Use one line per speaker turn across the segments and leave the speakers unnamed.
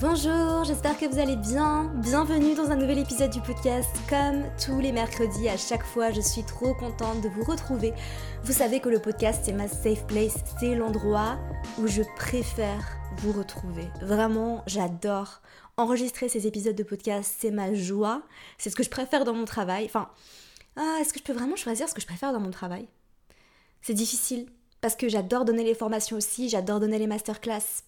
Bonjour, j'espère que vous allez bien. Bienvenue dans un nouvel épisode du podcast. Comme tous les mercredis, à chaque fois, je suis trop contente de vous retrouver. Vous savez que le podcast, c'est ma safe place, c'est l'endroit où je préfère vous retrouver. Vraiment, j'adore enregistrer ces épisodes de podcast, c'est ma joie, c'est ce que je préfère dans mon travail. Enfin, ah, est-ce que je peux vraiment choisir ce que je préfère dans mon travail? C'est difficile, parce que j'adore donner les formations aussi, j'adore donner les masterclass.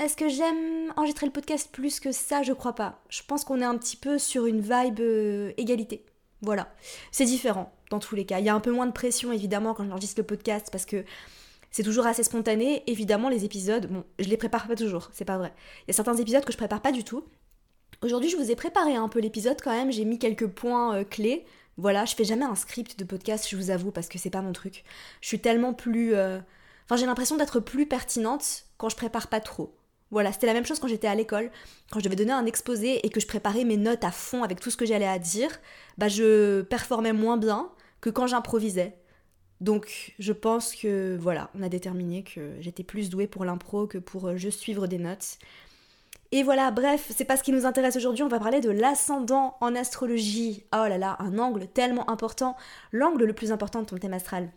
Est-ce que j'aime enregistrer le podcast plus que ça? Je crois pas. Je pense qu'on est un petit peu sur une vibe euh, égalité. Voilà. C'est différent dans tous les cas. Il y a un peu moins de pression évidemment quand j'enregistre le podcast parce que c'est toujours assez spontané. Évidemment, les épisodes, bon, je les prépare pas toujours, c'est pas vrai. Il y a certains épisodes que je prépare pas du tout. Aujourd'hui, je vous ai préparé un peu l'épisode quand même, j'ai mis quelques points euh, clés. Voilà, je fais jamais un script de podcast, je vous avoue, parce que c'est pas mon truc. Je suis tellement plus. Euh, enfin, j'ai l'impression d'être plus pertinente quand je prépare pas trop. Voilà, c'était la même chose quand j'étais à l'école, quand je devais donner un exposé et que je préparais mes notes à fond avec tout ce que j'allais à dire, bah je performais moins bien que quand j'improvisais. Donc je pense que voilà, on a déterminé que j'étais plus douée pour l'impro que pour euh, juste suivre des notes. Et voilà, bref, c'est pas ce qui nous intéresse aujourd'hui, on va parler de l'ascendant en astrologie. Oh là là, un angle tellement important, l'angle le plus important de ton thème astral.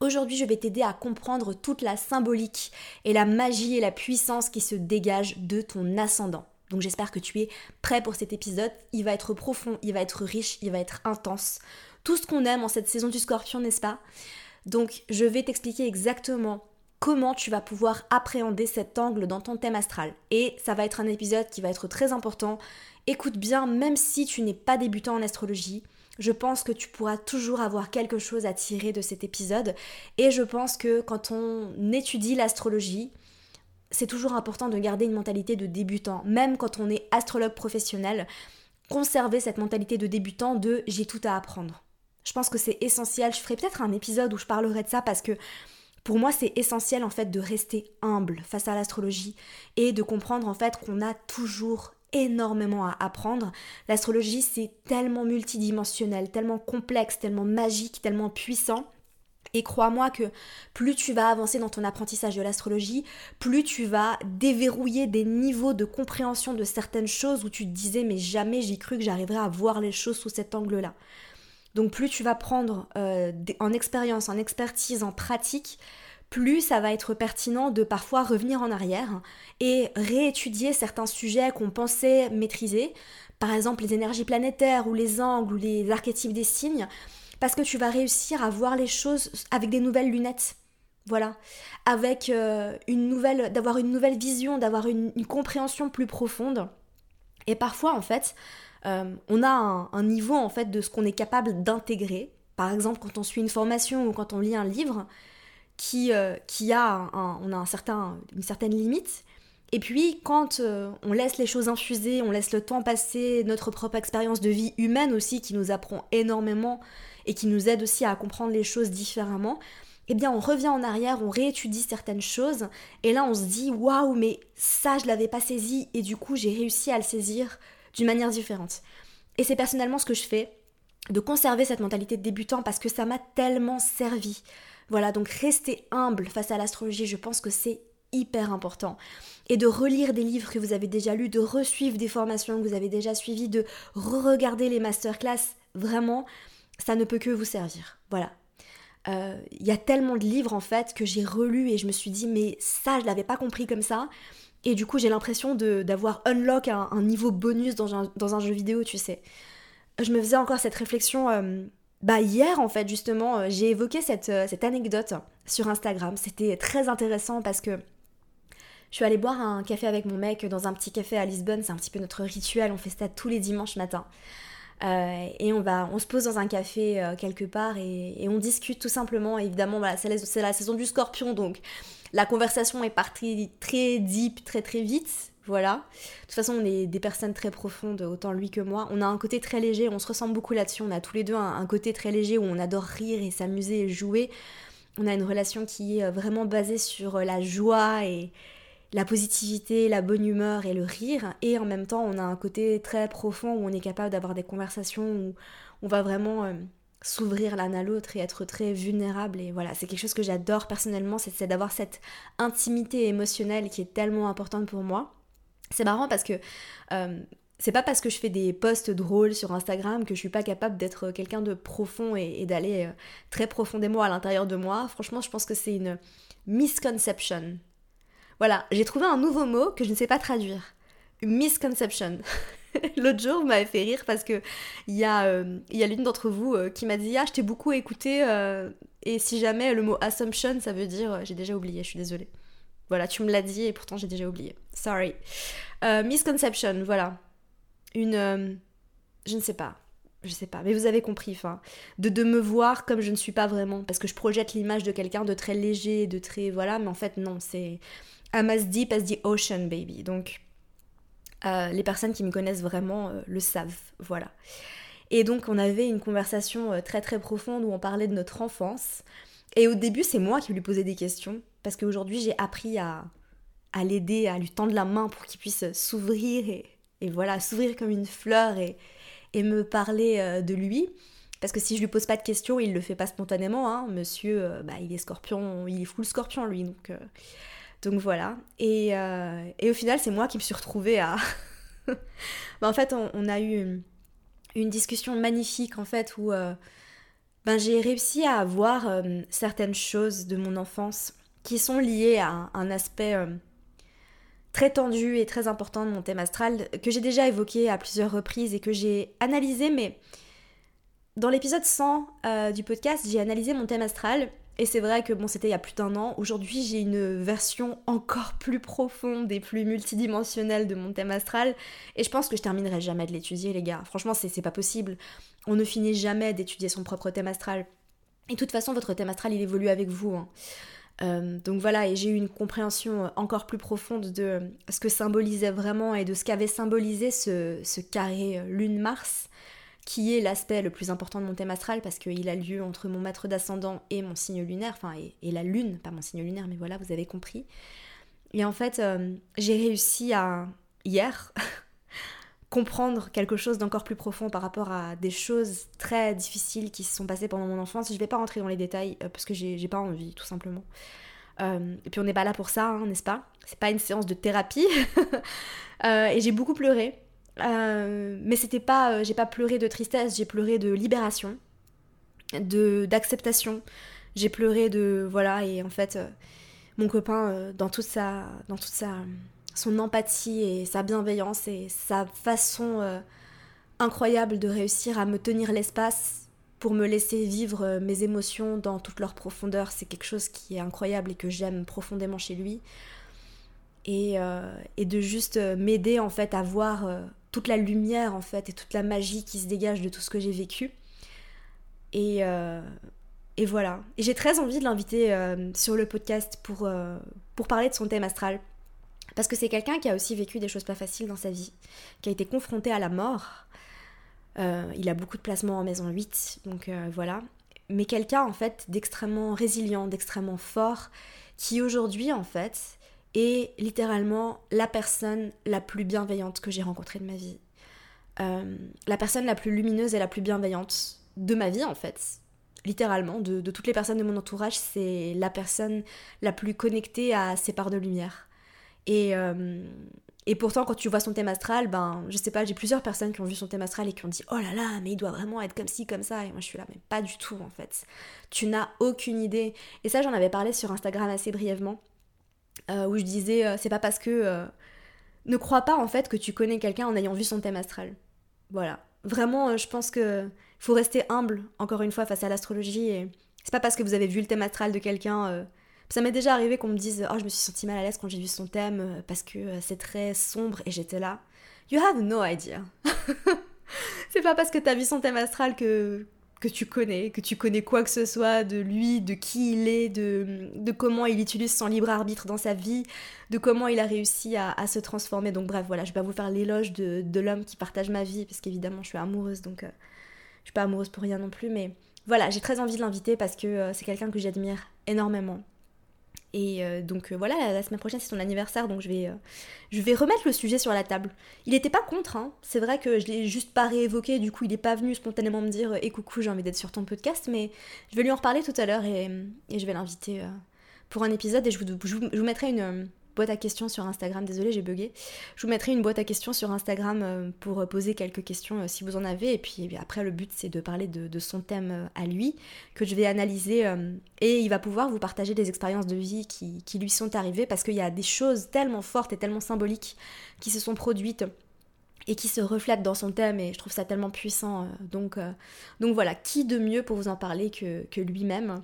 Aujourd'hui, je vais t'aider à comprendre toute la symbolique et la magie et la puissance qui se dégagent de ton ascendant. Donc j'espère que tu es prêt pour cet épisode. Il va être profond, il va être riche, il va être intense. Tout ce qu'on aime en cette saison du scorpion, n'est-ce pas? Donc je vais t'expliquer exactement comment tu vas pouvoir appréhender cet angle dans ton thème astral. Et ça va être un épisode qui va être très important. Écoute bien, même si tu n'es pas débutant en astrologie, je pense que tu pourras toujours avoir quelque chose à tirer de cet épisode. Et je pense que quand on étudie l'astrologie, c'est toujours important de garder une mentalité de débutant. Même quand on est astrologue professionnel, conserver cette mentalité de débutant de j'ai tout à apprendre. Je pense que c'est essentiel. Je ferai peut-être un épisode où je parlerai de ça parce que pour moi, c'est essentiel en fait de rester humble face à l'astrologie et de comprendre en fait qu'on a toujours énormément à apprendre. L'astrologie, c'est tellement multidimensionnel, tellement complexe, tellement magique, tellement puissant. Et crois-moi que plus tu vas avancer dans ton apprentissage de l'astrologie, plus tu vas déverrouiller des niveaux de compréhension de certaines choses où tu te disais mais jamais j'ai cru que j'arriverais à voir les choses sous cet angle-là. Donc plus tu vas prendre euh, en expérience, en expertise, en pratique, plus ça va être pertinent de parfois revenir en arrière et réétudier certains sujets qu'on pensait maîtriser, par exemple les énergies planétaires ou les angles ou les archétypes des signes, parce que tu vas réussir à voir les choses avec des nouvelles lunettes. Voilà, avec euh, une nouvelle, d'avoir une nouvelle vision, d'avoir une, compréhension plus profonde. Et parfois, en fait, euh, on a un, un, niveau en fait de ce qu'on est capable d'intégrer. Par exemple, quand on suit une formation ou quand on lit un livre, qui, euh, qui a on a un certain, une certaine limite. Et puis quand euh, on laisse les choses infuser, on laisse le temps passer, notre propre expérience de vie humaine aussi qui nous apprend énormément et qui nous aide aussi à comprendre les choses différemment, eh bien on revient en arrière, on réétudie certaines choses et là on se dit waouh mais ça je l'avais pas saisi et du coup j'ai réussi à le saisir d'une manière différente. Et c'est personnellement ce que je fais, de conserver cette mentalité de débutant parce que ça m'a tellement servi. Voilà, donc rester humble face à l'astrologie, je pense que c'est hyper important. Et de relire des livres que vous avez déjà lus, de resuivre des formations que vous avez déjà suivies, de re-regarder les masterclass, vraiment, ça ne peut que vous servir. Voilà. Il euh, y a tellement de livres en fait que j'ai relus et je me suis dit mais ça je l'avais pas compris comme ça et du coup j'ai l'impression d'avoir unlock un, niveau bonus dans un, dans un, jeu vidéo tu sais. Je me faisais encore cette réflexion euh, bah hier en fait justement euh, j'ai évoqué cette, euh, cette anecdote sur Instagram. C'était très intéressant parce que je suis allée boire un café avec mon mec dans un petit café à Lisbonne. C'est un petit peu notre rituel. On fait ça tous les dimanches matin. Euh, et on va, on se pose dans un café quelque part et, on discute tout simplement. Évidemment, voilà, c'est la, la, saison du Scorpion, donc la conversation est partie très deep, très très vite. Voilà. De toute façon, on est des personnes très profondes, autant lui que moi. On a un côté très léger, on se ressemble beaucoup là-dessus. On a tous les deux un, côté très léger où on adore rire et s'amuser et jouer. On a une relation qui est euh, vraiment basée sur euh, la joie et la positivité, la bonne humeur et le rire. Et en même temps, on a un côté très profond où on est capable d'avoir des conversations où on va vraiment euh, s'ouvrir l'un à l'autre et être très vulnérable. Et voilà, c'est quelque chose que j'adore personnellement, c'est d'avoir cette intimité émotionnelle qui est tellement importante pour moi. C'est marrant parce que euh, c'est pas parce que je fais des posts drôles sur Instagram que je suis pas capable d'être quelqu'un de profond et, d'aller euh, très profondément à l'intérieur de moi. Franchement, je pense que c'est une misconception. Voilà, j'ai trouvé un nouveau mot que je ne sais pas traduire. Misconception. L'autre jour, vous m'avez fait rire parce que il y a, euh, a l'une d'entre vous qui m'a dit Ah, je t'ai beaucoup écouté. et si jamais le mot assumption, ça veut dire. j'ai déjà oublié, je suis désolée. Voilà, tu me l'as dit et pourtant j'ai déjà oublié. Sorry. misconception, voilà une... Euh, je ne sais pas. Je sais pas, mais vous avez compris, enfin, de, de me voir comme je ne suis pas vraiment, parce que je projette l'image de quelqu'un de très léger, de très, voilà, mais en fait non, c'est I'm as deep as the ocean, baby. Donc, euh, les personnes qui me connaissent vraiment euh, le savent, voilà. Et donc, on avait une conversation très très profonde où on parlait de notre enfance. Et au début, c'est moi qui lui posais des questions, parce qu'aujourd'hui, j'ai appris à, l'aider, à lui tendre la main pour qu'il puisse s'ouvrir et, voilà, s'ouvrir comme une fleur et, me parler euh, de lui. Parce que si je lui pose pas de questions, il le fait pas spontanément. Hein. Monsieur, euh, bah, il est scorpion, il est full scorpion lui. Donc, euh, voilà. Et, et, au final, c'est moi qui me suis retrouvée à. bah, en fait, on, a eu une, discussion magnifique en fait où ben, j'ai réussi à avoir certaines choses de mon enfance qui sont liées à un aspect très tendu et très important de mon thème astral que j'ai déjà évoqué à plusieurs reprises et que j'ai analysé, mais dans l'épisode 100 euh, du podcast, j'ai analysé mon thème astral et c'est vrai que bon, c'était il y a plus d'un an. Aujourd'hui, j'ai une version encore plus profonde et plus multidimensionnelle de mon thème astral. Et je pense que je terminerai jamais de l'étudier, les gars. Franchement, c'est pas possible. On ne finit jamais d'étudier son propre thème astral. Et de toute façon, votre thème astral, il évolue avec vous. Hein. Euh, donc voilà, et j'ai eu une compréhension encore plus profonde de ce que symbolisait vraiment et de ce qu'avait symbolisé ce, carré euh, Lune-Mars, qui est l'aspect le plus important de mon thème astral parce qu'il a lieu entre mon maître d'ascendant et mon signe lunaire, enfin, et, la Lune, pas mon signe lunaire, mais voilà, vous avez compris. Et en fait, euh, j'ai réussi à, hier, comprendre quelque chose d'encore plus profond par rapport à des choses très difficiles qui se sont passées pendant mon enfance. Je vais pas rentrer dans les détails euh, parce que j'ai pas envie, tout simplement. Euh, et puis on n'est pas là pour ça, hein, n'est-ce pas? C'est pas une séance de thérapie. Euh, et j'ai beaucoup pleuré. mais c'était pas, j'ai pas pleuré de tristesse, j'ai pleuré de libération, de d'acceptation. J'ai pleuré de voilà et en fait mon copain dans toute sa dans toute sa son empathie et sa bienveillance et sa façon euh, incroyable de réussir à me tenir l'espace pour me laisser vivre euh, mes émotions dans toute leur profondeur, c'est quelque chose qui est incroyable et que j'aime profondément chez lui. Et, euh, de juste m'aider en fait à voir toute la lumière en fait et toute la magie qui se dégage de tout ce que j'ai vécu. Et, et voilà. Et j'ai très envie de l'inviter sur le podcast pour, pour parler de son thème astral parce que c'est quelqu'un qui a aussi vécu des choses pas faciles dans sa vie, qui a été confronté à la mort. Euh, il a beaucoup de placements en maison 8, donc euh, voilà. Mais quelqu'un en fait d'extrêmement résilient, d'extrêmement fort, qui aujourd'hui en fait est littéralement la personne la plus bienveillante que j'ai rencontrée de ma vie. Euh, la personne la plus lumineuse et la plus bienveillante de ma vie en fait. Littéralement, de, de toutes les personnes de mon entourage, c'est la personne la plus connectée à ses parts de lumière. Et, euh, et pourtant, quand tu vois son thème astral, ben, je sais pas, j'ai plusieurs personnes qui ont vu son thème astral et qui ont dit Oh là là, mais il doit vraiment être comme ci, comme ça. Et moi, je suis là, mais pas du tout, en fait. Tu n'as aucune idée. Et ça, j'en avais parlé sur Instagram assez brièvement, euh, où je disais euh, C'est pas parce que. ne crois pas, en fait, que tu connais quelqu'un en ayant vu son thème astral. Voilà. Vraiment, je pense que faut rester humble, encore une fois, face à l'astrologie. C'est pas parce que vous avez vu le thème astral de quelqu'un ça m'est déjà arrivé qu'on me dise Oh, je me suis sentie mal à l'aise quand j'ai vu son thème euh, parce que euh, c'est très sombre et j'étais là. You have no idea. c'est pas parce que t'as vu son thème astral que, que tu connais, que tu connais quoi que ce soit de lui, de qui il est, de, de comment il utilise son libre arbitre dans sa vie, de comment il a réussi à, se transformer. Donc bref, voilà, je vais pas vous faire l'éloge de, de l'homme qui partage ma vie, parce qu'évidemment je suis amoureuse, donc euh, je suis pas amoureuse pour rien non plus, mais voilà, j'ai très envie de l'inviter parce que c'est quelqu'un que j'admire énormément. Et euh, donc euh, voilà, la, semaine prochaine c'est son anniversaire, donc je vais, euh, je vais remettre le sujet sur la table. Il n'était pas contre, hein. c'est vrai que je l'ai juste pas réévoqué, du coup il n'est pas venu spontanément me dire Eh coucou, j'ai envie d'être sur ton podcast, mais je vais lui en reparler tout à l'heure et, je vais l'inviter pour un épisode et je vous, je vous, mettrai une, boîte à questions sur Instagram. Désolée, j'ai bugué. Je vous mettrai une boîte à questions sur Instagram euh, pour poser quelques questions euh, si vous en avez. Et puis eh après, le but, c'est de parler de, son thème à lui, que je vais analyser. et il va pouvoir vous partager des expériences de vie qui lui sont arrivées parce qu'il y a des choses tellement fortes et tellement symboliques qui se sont produites et qui se reflètent dans son thème et je trouve ça tellement puissant. donc, donc voilà, qui de mieux pour vous en parler que, que lui-même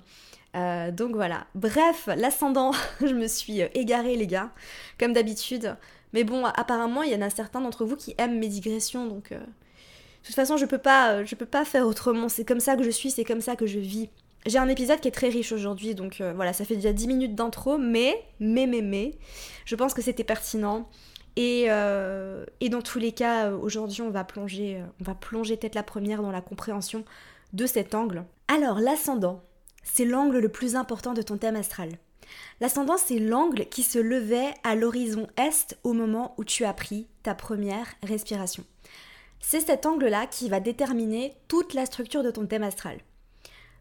euh, donc voilà. Bref, l'ascendant, je me suis euh, égarée les gars, comme d'habitude. Mais bon, apparemment, il y en a certains d'entre vous qui aiment mes digressions, donc euh, de toute façon, je peux pas, je peux pas faire autrement. C'est comme ça que je suis, c'est comme ça que je vis. J'ai un épisode qui est très riche aujourd'hui, donc voilà, ça fait déjà 10 minutes d'intro, mais, mais, mais, mais, je pense que c'était pertinent. Et, et, dans tous les cas, aujourd'hui, on va plonger, on va plonger tête la première dans la compréhension de cet angle. Alors, l'ascendant, c'est l'angle le plus important de ton thème astral. L'ascendant, c'est l'angle qui se levait à l'horizon est au moment où tu as pris ta première respiration. C'est cet angle-là qui va déterminer toute la structure de ton thème astral.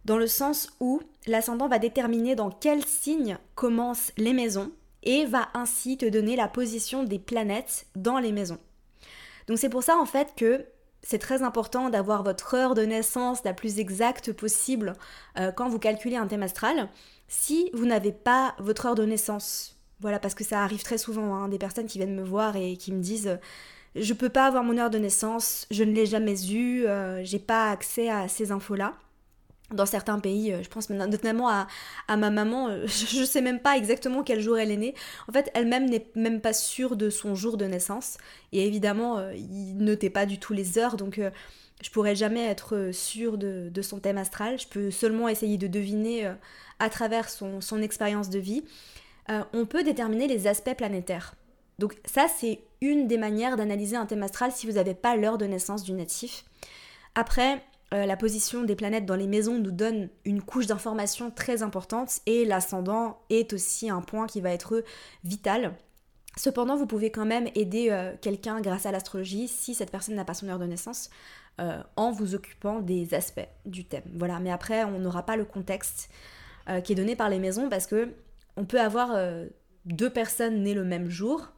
Dans le sens où l'ascendant va déterminer dans quel signe commencent les maisons et va ainsi te donner la position des planètes dans les maisons. Donc c'est pour ça en fait que c'est très important d'avoir votre heure de naissance la plus exacte possible euh, quand vous calculez un thème astral. Si vous n'avez pas votre heure de naissance, voilà, parce que ça arrive très souvent, hein, des personnes qui viennent me voir et qui me disent je peux pas avoir mon heure de naissance, je ne l'ai jamais eue, euh, j'ai pas accès à ces infos-là dans certains pays, euh, je pense notamment à, ma maman, euh, je ne sais même pas exactement quel jour elle est née. En fait, elle-même n'est même pas sûre de son jour de naissance. Et évidemment, euh, il notait pas du tout les heures, donc je pourrais jamais être sûre de, son thème astral. Je peux seulement essayer de deviner à travers son expérience de vie. on peut déterminer les aspects planétaires. Donc ça, c'est une des manières d'analyser un thème astral si vous n'avez pas l'heure de naissance du natif. Après, euh, la position des planètes dans les maisons nous donne une couche d'information très importante et l'ascendant est aussi un point qui va être vital. Cependant, vous pouvez quand même aider euh, quelqu'un grâce à l'astrologie si cette personne n'a pas son heure de naissance euh, en vous occupant des aspects du thème. Voilà, mais après, on n'aura pas le contexte qui est donné par les maisons parce que on peut avoir deux personnes nées le même jour.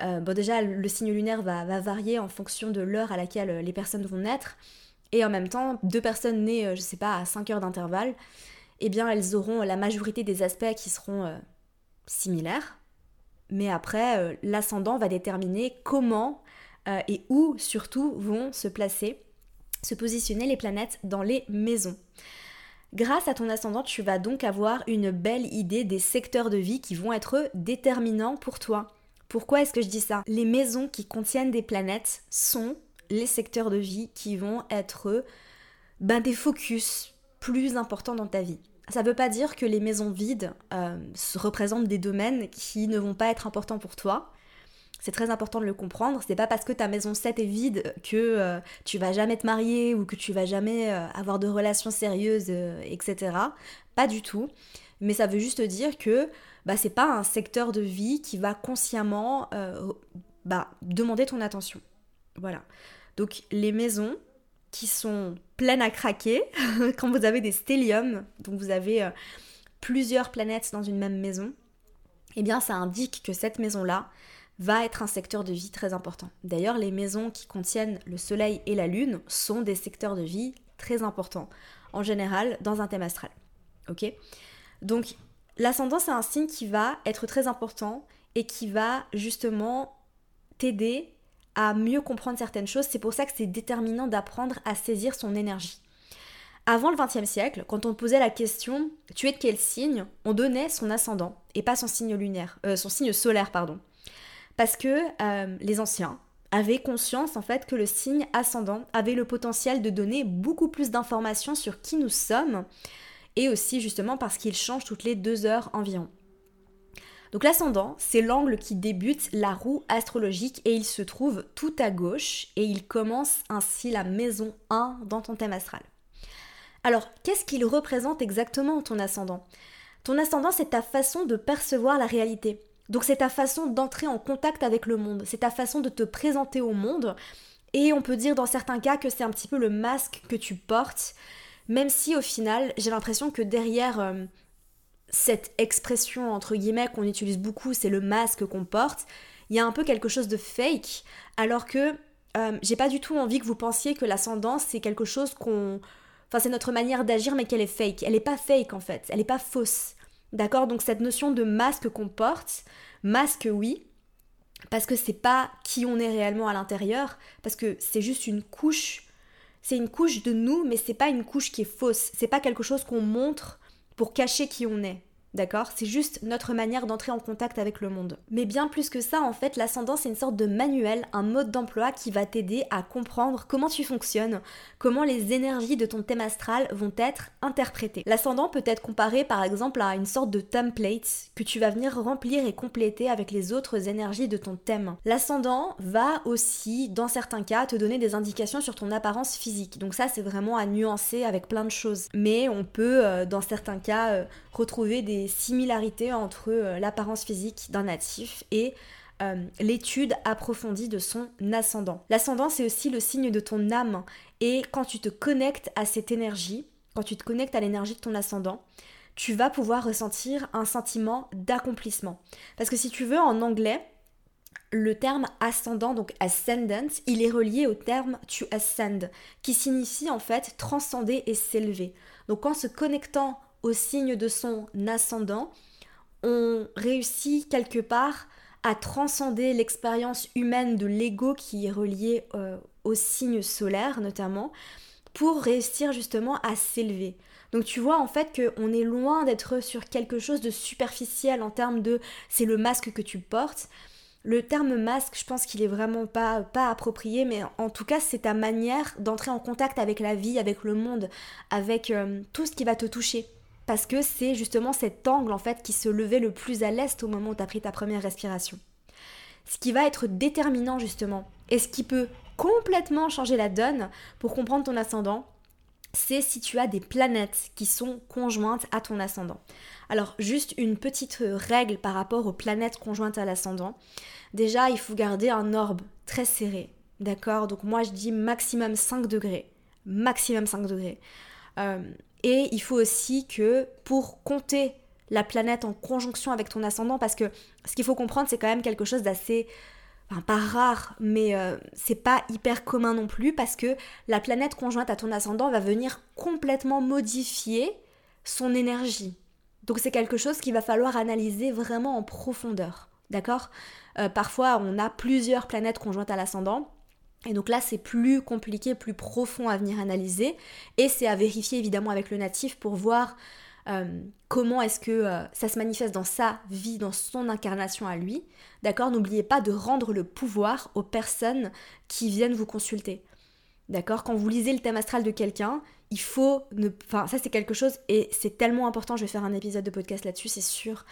bon, déjà, le signe lunaire va varier en fonction de l'heure à laquelle les personnes vont naître. Et en même temps, deux personnes nées, euh, je sais pas, à 5 heures d'intervalle, eh bien, elles auront la majorité des aspects qui seront euh, similaires. Mais après, euh, l'ascendant va déterminer comment et où surtout vont se placer, se positionner les planètes dans les maisons. Grâce à ton ascendant, tu vas donc avoir une belle idée des secteurs de vie qui vont être déterminants pour toi. Pourquoi est-ce que je dis ça? Les maisons qui contiennent des planètes sont les secteurs de vie qui vont être ben, des focus plus importants dans ta vie. Ça ne veut pas dire que les maisons vides euh, représentent des domaines qui ne vont pas être importants pour toi. C'est très important de le comprendre. C'est pas parce que ta maison 7 est vide que euh, tu vas jamais te marier ou que tu vas jamais euh, avoir de relations sérieuses, etc. Pas du tout. Mais ça veut juste dire que bah, c'est pas un secteur de vie qui va consciemment bah, demander ton attention. Voilà. Donc les maisons qui sont pleines à craquer, quand vous avez des stelliums, donc vous avez euh, plusieurs planètes dans une même maison, eh bien ça indique que cette maison-là va être un secteur de vie très important. D'ailleurs, les maisons qui contiennent le Soleil et la Lune sont des secteurs de vie très importants, en général dans un thème astral. Ok? Donc l'ascendant, c'est un signe qui va être très important et qui va justement t'aider à mieux comprendre certaines choses. C'est pour ça que c'est déterminant d'apprendre à saisir son énergie. Avant le XXe siècle, quand on posait la question tu es de quel signe, on donnait son ascendant et pas son signe lunaire, euh, son signe solaire pardon, parce que euh, les anciens avaient conscience en fait que le signe ascendant avait le potentiel de donner beaucoup plus d'informations sur qui nous sommes et aussi justement parce qu'il change toutes les deux heures environ. Donc l'ascendant, c'est l'angle qui débute la roue astrologique et il se trouve tout à gauche et il commence ainsi la maison 1 dans ton thème astral. Alors, qu'est-ce qu'il représente exactement ton ascendant? Ton ascendant, c'est ta façon de percevoir la réalité. Donc c'est ta façon d'entrer en contact avec le monde, c'est ta façon de te présenter au monde et on peut dire dans certains cas que c'est un petit peu le masque que tu portes, même si au final j'ai l'impression que derrière euh, cette expression entre guillemets qu'on utilise beaucoup, c'est le masque qu'on porte, il y a un peu quelque chose de fake, alors que euh, j'ai pas du tout envie que vous pensiez que l'ascendance c'est quelque chose qu'on. Enfin, c'est notre manière d'agir, mais qu'elle est fake. Elle est pas fake en fait, elle est pas fausse. D'accord? Donc, cette notion de masque qu'on porte, masque oui, parce que c'est pas qui on est réellement à l'intérieur, parce que c'est juste une couche. C'est une couche de nous, mais c'est pas une couche qui est fausse. C'est pas quelque chose qu'on montre pour cacher qui on est. D'accord? C'est juste notre manière d'entrer en contact avec le monde. Mais bien plus que ça, en fait, l'ascendant, c'est une sorte de manuel, un mode d'emploi qui va t'aider à comprendre comment tu fonctionnes, comment les énergies de ton thème astral vont être interprétées. L'ascendant peut être comparé par exemple à une sorte de template que tu vas venir remplir et compléter avec les autres énergies de ton thème. L'ascendant va aussi, dans certains cas, te donner des indications sur ton apparence physique. Donc ça, c'est vraiment à nuancer avec plein de choses. Mais on peut, euh, dans certains cas, euh, retrouver des similarités entre euh, l'apparence physique d'un natif et euh, l'étude approfondie de son ascendant. L'ascendant, c'est aussi le signe de ton âme. Et quand tu te connectes à cette énergie, quand tu te connectes à l'énergie de ton ascendant, tu vas pouvoir ressentir un sentiment d'accomplissement. Parce que si tu veux, en anglais, le terme ascendant, donc ascendant, il est relié au terme to ascend, qui signifie en fait transcender et s'élever. Donc en se connectant au signe de son ascendant, on réussit quelque part à transcender l'expérience humaine de l'ego qui est relié euh, au signe solaire notamment, pour réussir justement à s'élever. Donc tu vois en fait qu'on est loin d'être sur quelque chose de superficiel en termes de c'est le masque que tu portes. Le terme masque, je pense qu'il est vraiment pas, approprié, mais en tout cas, c'est ta manière d'entrer en contact avec la vie, avec le monde, avec euh, tout ce qui va te toucher parce que c'est justement cet angle en fait qui se levait le plus à l'est au moment où tu as pris ta première respiration. Ce qui va être déterminant justement et ce qui peut complètement changer la donne pour comprendre ton ascendant, c'est si tu as des planètes qui sont conjointes à ton ascendant. Alors juste une petite règle par rapport aux planètes conjointes à l'ascendant. Déjà, il faut garder un orbe très serré. D'accord? Donc moi je dis maximum 5 degrés. Maximum 5 degrés. Euh, et il faut aussi que pour compter la planète en conjonction avec ton ascendant, parce que ce qu'il faut comprendre, c'est quand même quelque chose d'assez Enfin, pas rare, mais euh, c'est pas hyper commun non plus parce que la planète conjointe à ton ascendant va venir complètement modifier son énergie. Donc c'est quelque chose qu'il va falloir analyser vraiment en profondeur. D'accord? Euh, Parfois on a plusieurs planètes conjointes à l'ascendant et donc là, c'est plus compliqué, plus profond à venir analyser. Et c'est à vérifier évidemment avec le natif pour voir euh, comment est-ce que euh, ça se manifeste dans sa vie, dans son incarnation à lui. D'accord? N'oubliez pas de rendre le pouvoir aux personnes qui viennent vous consulter. D'accord? Quand vous lisez le thème astral de quelqu'un, il faut ne. Enfin, ça c'est quelque chose et c'est tellement important. Je vais faire un épisode de podcast là-dessus, c'est sûr.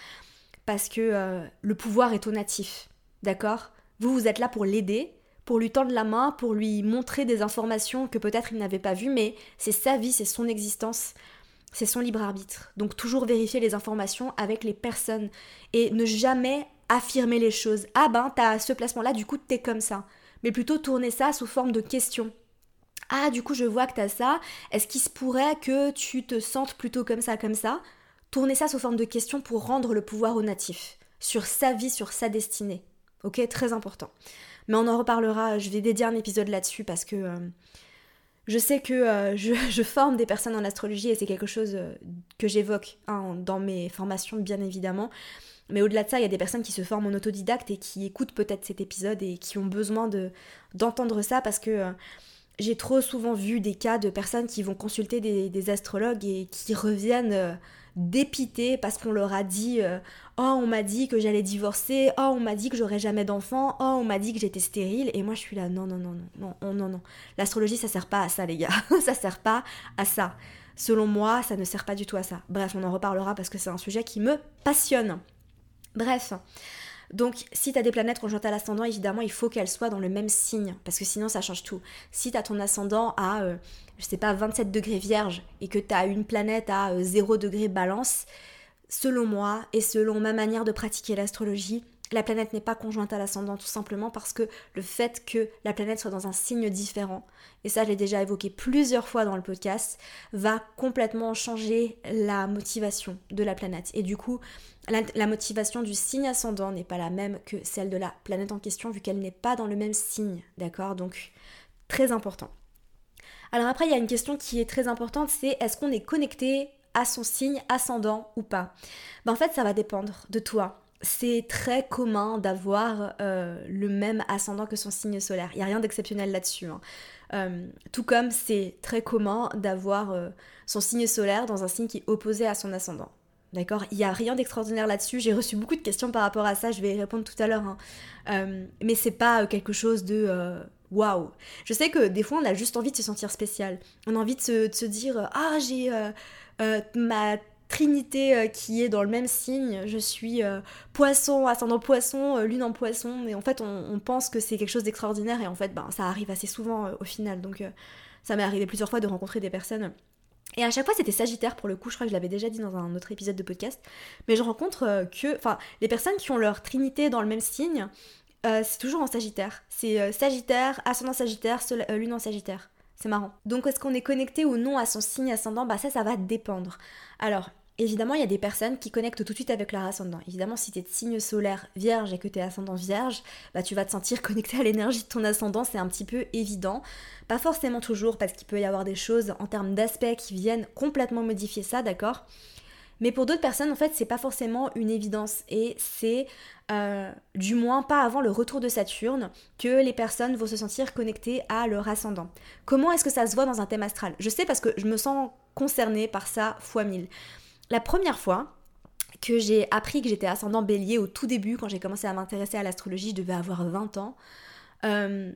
Parce que euh, le pouvoir est au natif. D'accord? Vous, vous êtes là pour l'aider pour lui tendre la main, pour lui montrer des informations que peut-être il n'avait pas vues, mais c'est sa vie, c'est son existence, c'est son libre arbitre. Donc toujours vérifier les informations avec les personnes et ne jamais affirmer les choses. Ah ben, t'as ce placement-là, du coup t'es comme ça. Mais plutôt tourner ça sous forme de questions. Ah, du coup, je vois que t'as ça. Est-ce qu'il se pourrait que tu te sentes plutôt comme ça, comme ça? Tourner ça sous forme de questions pour rendre le pouvoir au natif, sur sa vie, sur sa destinée. Ok, très important. Mais on en reparlera, je vais dédier un épisode là-dessus parce que euh, je sais que euh, je, forme des personnes en astrologie et c'est quelque chose euh, que j'évoque hein, dans mes formations bien évidemment. Mais au-delà de ça, il y a des personnes qui se forment en autodidacte et qui écoutent peut-être cet épisode et qui ont besoin de, d'entendre ça parce que j'ai trop souvent vu des cas de personnes qui vont consulter des astrologues et qui reviennent dépités parce qu'on leur a dit euh, Oh, on m'a dit que j'allais divorcer, oh, on m'a dit que j'aurais jamais d'enfant, oh, on m'a dit que j'étais stérile. Et moi, je suis là Non, non, non, non, non, non, non, non. L'astrologie, ça sert pas à ça, les gars. ça sert pas à ça. Selon moi, ça ne sert pas du tout à ça. Bref, on en reparlera parce que c'est un sujet qui me passionne. Bref. Donc, si tu as des planètes conjointes à l'ascendant, évidemment, il faut qu'elles soient dans le même signe, parce que sinon, ça change tout. Si tu as ton ascendant à, euh, je sais pas, 27 degrés vierge, et que tu as une planète à 0 euh, degré balance, selon moi et selon ma manière de pratiquer l'astrologie, la planète n'est pas conjointe à l'ascendant tout simplement parce que le fait que la planète soit dans un signe différent, et ça je l'ai déjà évoqué plusieurs fois dans le podcast, va complètement changer la motivation de la planète. Et du coup, la, motivation du signe ascendant n'est pas la même que celle de la planète en question vu qu'elle n'est pas dans le même signe, d'accord? Donc très important. Alors après, il y a une question qui est très importante, c'est est-ce qu'on est connecté à son signe ascendant ou pas? Ben, En fait, ça va dépendre de toi c'est très commun d'avoir euh, le même ascendant que son signe solaire. Il n'y a rien d'exceptionnel là-dessus. Hein. Euh, tout comme c'est très commun d'avoir euh, son signe solaire dans un signe qui est opposé à son ascendant. D'accord? Il n'y a rien d'extraordinaire là-dessus. J'ai reçu beaucoup de questions par rapport à ça. Je vais y répondre tout à l'heure. Hein. mais c'est pas quelque chose de waouh. Je sais que des fois, on a juste envie de se sentir spécial. On a envie de se dire Ah, j'ai ma trinité euh, qui est dans le même signe. Je suis euh, poisson, ascendant poisson, euh, lune en poisson. Et en fait, on, pense que c'est quelque chose d'extraordinaire. Et en fait, ben, ça arrive assez souvent au final. Donc, ça m'est arrivé plusieurs fois de rencontrer des personnes. Et à chaque fois, c'était Sagittaire pour le coup. Je crois que je l'avais déjà dit dans un autre épisode de podcast. Mais je rencontre que. Enfin, les personnes qui ont leur trinité dans le même signe, c'est toujours en Sagittaire. C'est Sagittaire, ascendant Sagittaire, lune en Sagittaire. C'est marrant. Donc est-ce qu'on est connecté ou non à son signe ascendant? Bah ça, ça va dépendre. Alors, évidemment, il y a des personnes qui connectent tout de suite avec leur ascendant. Évidemment, si tu es de signe solaire vierge et que tu es ascendant vierge, bah tu vas te sentir connecté à l'énergie de ton ascendant, c'est un petit peu évident. Pas forcément toujours, parce qu'il peut y avoir des choses en termes d'aspect qui viennent complètement modifier ça, d'accord? Mais pour d'autres personnes, en fait, c'est pas forcément une évidence et c'est euh, du moins pas avant le retour de Saturne que les personnes vont se sentir connectées à leur ascendant. Comment est-ce que ça se voit dans un thème astral? Je sais parce que je me sens concernée par ça fois mille. La première fois, que j'ai appris que j'étais ascendant bélier au tout début, quand j'ai commencé à m'intéresser à l'astrologie, je devais avoir 20 ans. Euh,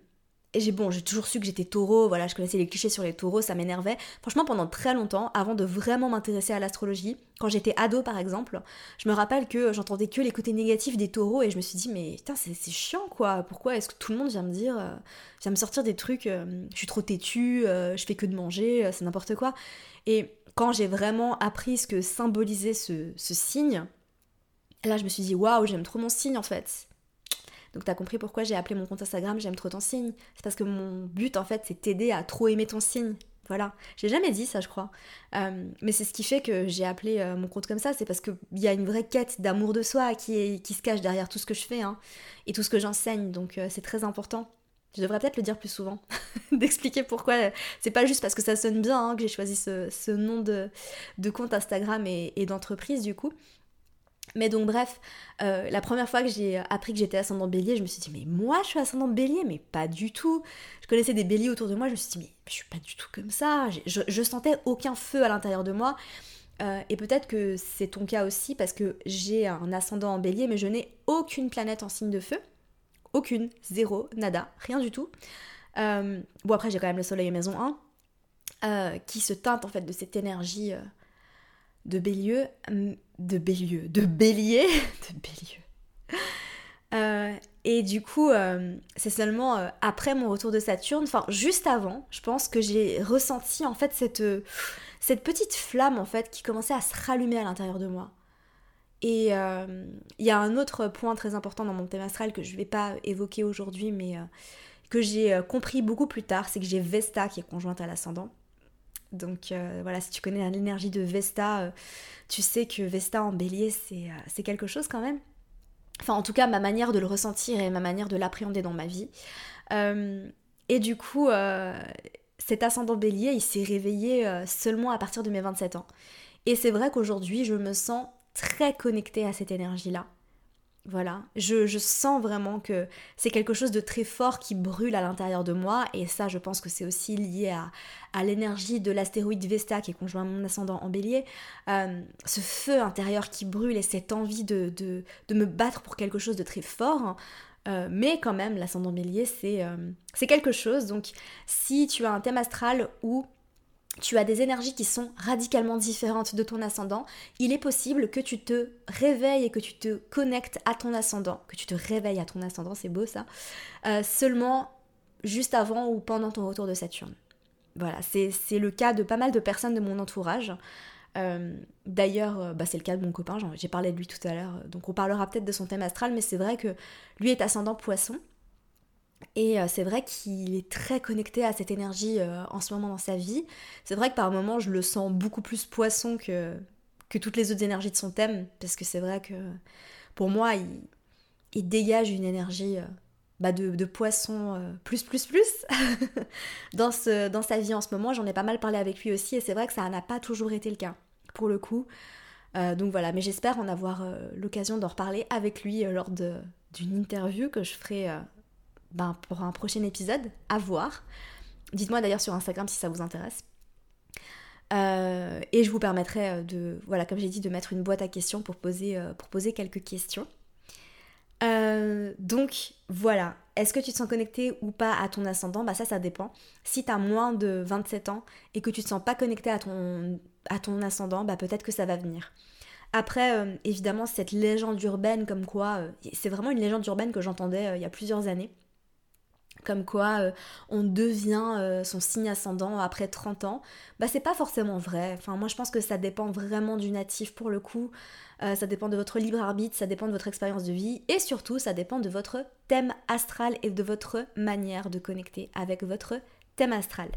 et j'ai bon, j'ai toujours su que j'étais taureau, voilà, je connaissais les clichés sur les taureaux, ça m'énervait. Franchement, pendant très longtemps, avant de vraiment m'intéresser à l'astrologie, quand j'étais ado par exemple, je me rappelle que j'entendais que les côtés négatifs des taureaux et je me suis dit, mais putain, c'est chiant quoi, pourquoi est-ce que tout le monde vient me dire, euh, vient me sortir des trucs, euh, je suis trop têtue, euh, je fais que de manger, c'est n'importe quoi. Et quand j'ai vraiment appris ce que symbolisait ce, ce signe, là je me suis dit, waouh, j'aime trop mon signe en fait donc t'as compris pourquoi j'ai appelé mon compte Instagram J'aime trop ton signe. C'est parce que mon but en fait c'est t'aider à trop aimer ton signe. Voilà, j'ai jamais dit ça, je crois. Euh, mais c'est ce qui fait que j'ai appelé euh, mon compte comme ça, c'est parce qu'il y a une vraie quête d'amour de soi qui, se cache derrière tout ce que je fais hein, et tout ce que j'enseigne. Donc euh, c'est très important. Je devrais peut-être le dire plus souvent, d'expliquer pourquoi. C'est pas juste parce que ça sonne bien hein, que j'ai choisi ce, nom de, compte Instagram et d'entreprise du coup. Mais donc bref, euh, la première fois que j'ai appris que j'étais ascendant bélier, je me suis dit mais moi je suis ascendant bélier, mais pas du tout. Je connaissais des béliers autour de moi, je me suis dit mais je suis pas du tout comme ça. Je, sentais aucun feu à l'intérieur de moi. Euh, et peut-être que c'est ton cas aussi parce que j'ai un ascendant en bélier, mais je n'ai aucune planète en signe de feu. Aucune, zéro, nada, rien du tout. Euh, bon après j'ai quand même le soleil maison 1, qui se teinte en fait de cette énergie de Bélieu, de Bélieu, de Bélier, de Bélieu. Euh, et du coup, euh, c'est seulement euh, après mon retour de Saturne, enfin juste avant, je pense que j'ai ressenti en fait cette, cette petite flamme en fait qui commençait à se rallumer à l'intérieur de moi. Et il y a un autre point très important dans mon thème astral que je ne vais pas évoquer aujourd'hui, mais que j'ai compris beaucoup plus tard, c'est que j'ai Vesta qui est conjointe à l'ascendant. Donc euh, voilà, si tu connais l'énergie de Vesta, euh, tu sais que Vesta en bélier, euh, c'est quelque chose quand même. Enfin, en tout cas, ma manière de le ressentir et ma manière de l'appréhender dans ma vie. et du coup, cet ascendant bélier, il s'est réveillé seulement à partir de mes 27 ans. Et c'est vrai qu'aujourd'hui, je me sens très connectée à cette énergie-là. Voilà, je, sens vraiment que c'est quelque chose de très fort qui brûle à l'intérieur de moi et ça je pense que c'est aussi lié à, l'énergie de l'astéroïde Vesta qui est conjoint à mon ascendant en bélier. Euh, ce feu intérieur qui brûle et cette envie de, de, me battre pour quelque chose de très fort. Euh, mais quand même, l'ascendant bélier, euh, c'est quelque chose. Donc si tu as un thème astral où tu as des énergies qui sont radicalement différentes de ton ascendant, il est possible que tu te réveilles et que tu te connectes à ton ascendant, que tu te réveilles à ton ascendant, c'est beau ça, euh, seulement juste avant ou pendant ton retour de Saturne. Voilà, c'est le cas de pas mal de personnes de mon entourage. D'ailleurs, bah, c'est le cas de mon copain, j'ai parlé de lui tout à l'heure, donc on parlera peut-être de son thème astral, mais c'est vrai que lui est ascendant poisson. Et c'est vrai qu'il est très connecté à cette énergie en ce moment dans sa vie. C'est vrai que par moments, je le sens beaucoup plus poisson que, que toutes les autres énergies de son thème, parce que c'est vrai que pour moi, il, dégage une énergie euh, bah de, poisson euh, plus plus plus dans, sa vie en ce moment. J'en ai pas mal parlé avec lui aussi, et c'est vrai que ça n'a pas toujours été le cas, pour le coup. Euh, donc voilà, mais j'espère en avoir l'occasion d'en reparler avec lui lors d'une interview que je ferai ben, pour un prochain épisode, à voir. Dites-moi d'ailleurs sur Instagram si ça vous intéresse. Euh, et je vous permettrai euh, de, voilà, comme j'ai dit, de mettre une boîte à questions pour poser, euh, pour poser quelques questions. donc voilà, est-ce que tu te sens connecté ou pas à ton ascendant? Bah ça, ça dépend. Si tu as moins de 27 ans et que tu te sens pas connecté à ton, à ton ascendant, bah peut-être que ça va venir. Après, évidemment, cette légende urbaine comme quoi, c'est vraiment une légende urbaine que j'entendais il y a plusieurs années comme quoi euh, on devient euh, son signe ascendant après 30 ans, bah c'est pas forcément vrai. Enfin moi je pense que ça dépend vraiment du natif pour le coup. Euh, ça dépend de votre libre arbitre, ça dépend de votre expérience de vie et surtout ça dépend de votre thème astral et de votre manière de connecter avec votre thème astral.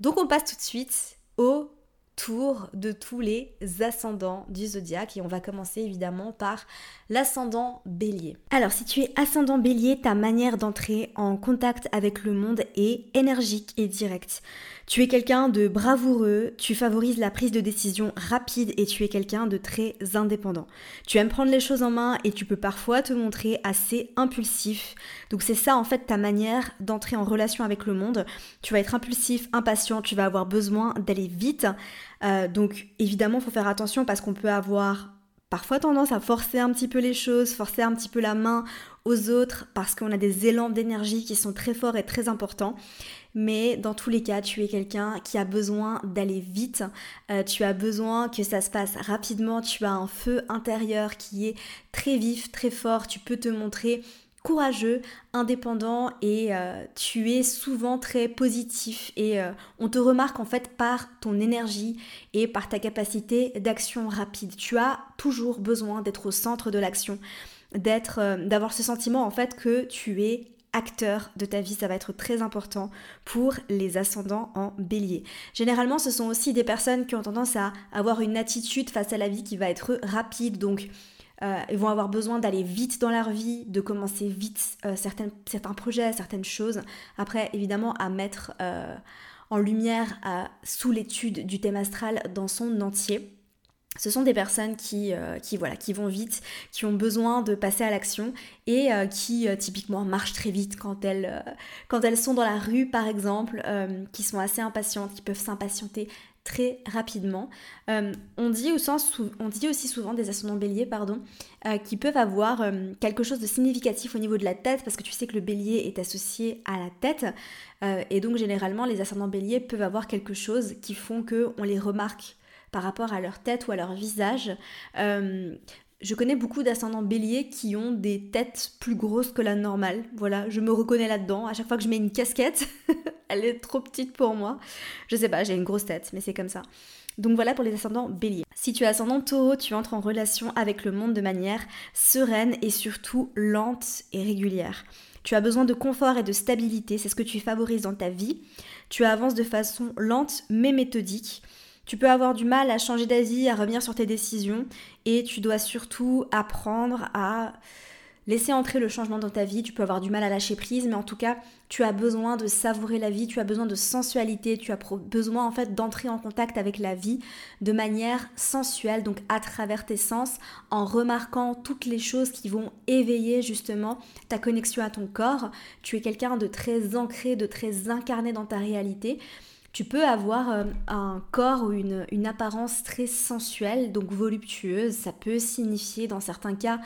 Donc on passe tout de suite au tour de tous les ascendants du zodiaque et on va commencer évidemment par l'ascendant bélier. Alors si tu es ascendant bélier, ta manière d'entrer en contact avec le monde est énergique et directe. Tu es quelqu'un de bravoureux, tu favorises la prise de décision rapide et tu es quelqu'un de très indépendant. Tu aimes prendre les choses en main et tu peux parfois te montrer assez impulsif. Donc c'est ça en fait ta manière d'entrer en relation avec le monde. Tu vas être impulsif, impatient, tu vas avoir besoin d'aller vite. Euh, donc évidemment, il faut faire attention parce qu'on peut avoir parfois tendance à forcer un petit peu les choses, forcer un petit peu la main aux autres parce qu'on a des élans d'énergie qui sont très forts et très importants. Mais dans tous les cas, tu es quelqu'un qui a besoin d'aller vite, euh, tu as besoin que ça se passe rapidement, tu as un feu intérieur qui est très vif, très fort, tu peux te montrer courageux, indépendant et euh, tu es souvent très positif et euh, on te remarque en fait par ton énergie et par ta capacité d'action rapide. Tu as toujours besoin d'être au centre de l'action, d'être euh, d'avoir ce sentiment en fait que tu es acteur de ta vie, ça va être très important pour les ascendants en bélier. Généralement, ce sont aussi des personnes qui ont tendance à avoir une attitude face à la vie qui va être rapide, donc euh, ils vont avoir besoin d'aller vite dans leur vie, de commencer vite euh, certains projets, certaines choses. Après, évidemment, à mettre euh, en lumière sous l'étude du thème astral dans son entier. Ce sont des personnes qui, qui, voilà, qui vont vite, qui ont besoin de passer à l'action et qui typiquement marchent très vite quand elles, quand elles sont dans la rue par exemple, qui sont assez impatientes, qui peuvent s'impatienter très rapidement. Euh, on, dit aussi souvent des ascendants béliers euh, qui peuvent avoir euh, quelque chose de significatif au niveau de la tête parce que tu sais que le bélier est associé à la tête et donc généralement les ascendants béliers peuvent avoir quelque chose qui font que on les remarque par rapport à leur tête ou à leur visage. Je connais beaucoup d'ascendants béliers qui ont des têtes plus grosses que la normale. Voilà, je me reconnais là-dedans. À chaque fois que je mets une casquette, elle est trop petite pour moi. Je sais pas, j'ai une grosse tête, mais c'est comme ça. Donc voilà pour les ascendants béliers. Si tu es ascendant taureau, tu entres en relation avec le monde de manière sereine et surtout lente et régulière. Tu as besoin de confort et de stabilité, c'est ce que tu favorises dans ta vie. Tu avances de façon lente mais méthodique. Tu peux avoir du mal à changer d'avis, à revenir sur tes décisions et tu dois surtout apprendre à laisser entrer le changement dans ta vie. Tu peux avoir du mal à lâcher prise, mais en tout cas, tu as besoin de savourer la vie, tu as besoin de sensualité, tu as besoin en fait d'entrer en contact avec la vie de manière sensuelle, donc à travers tes sens, en remarquant toutes les choses qui vont éveiller justement ta connexion à ton corps. Tu es quelqu'un de très ancré, de très incarné dans ta réalité tu peux avoir euh, un corps ou une, apparence très sensuelle, donc voluptueuse. Ça peut signifier dans certains cas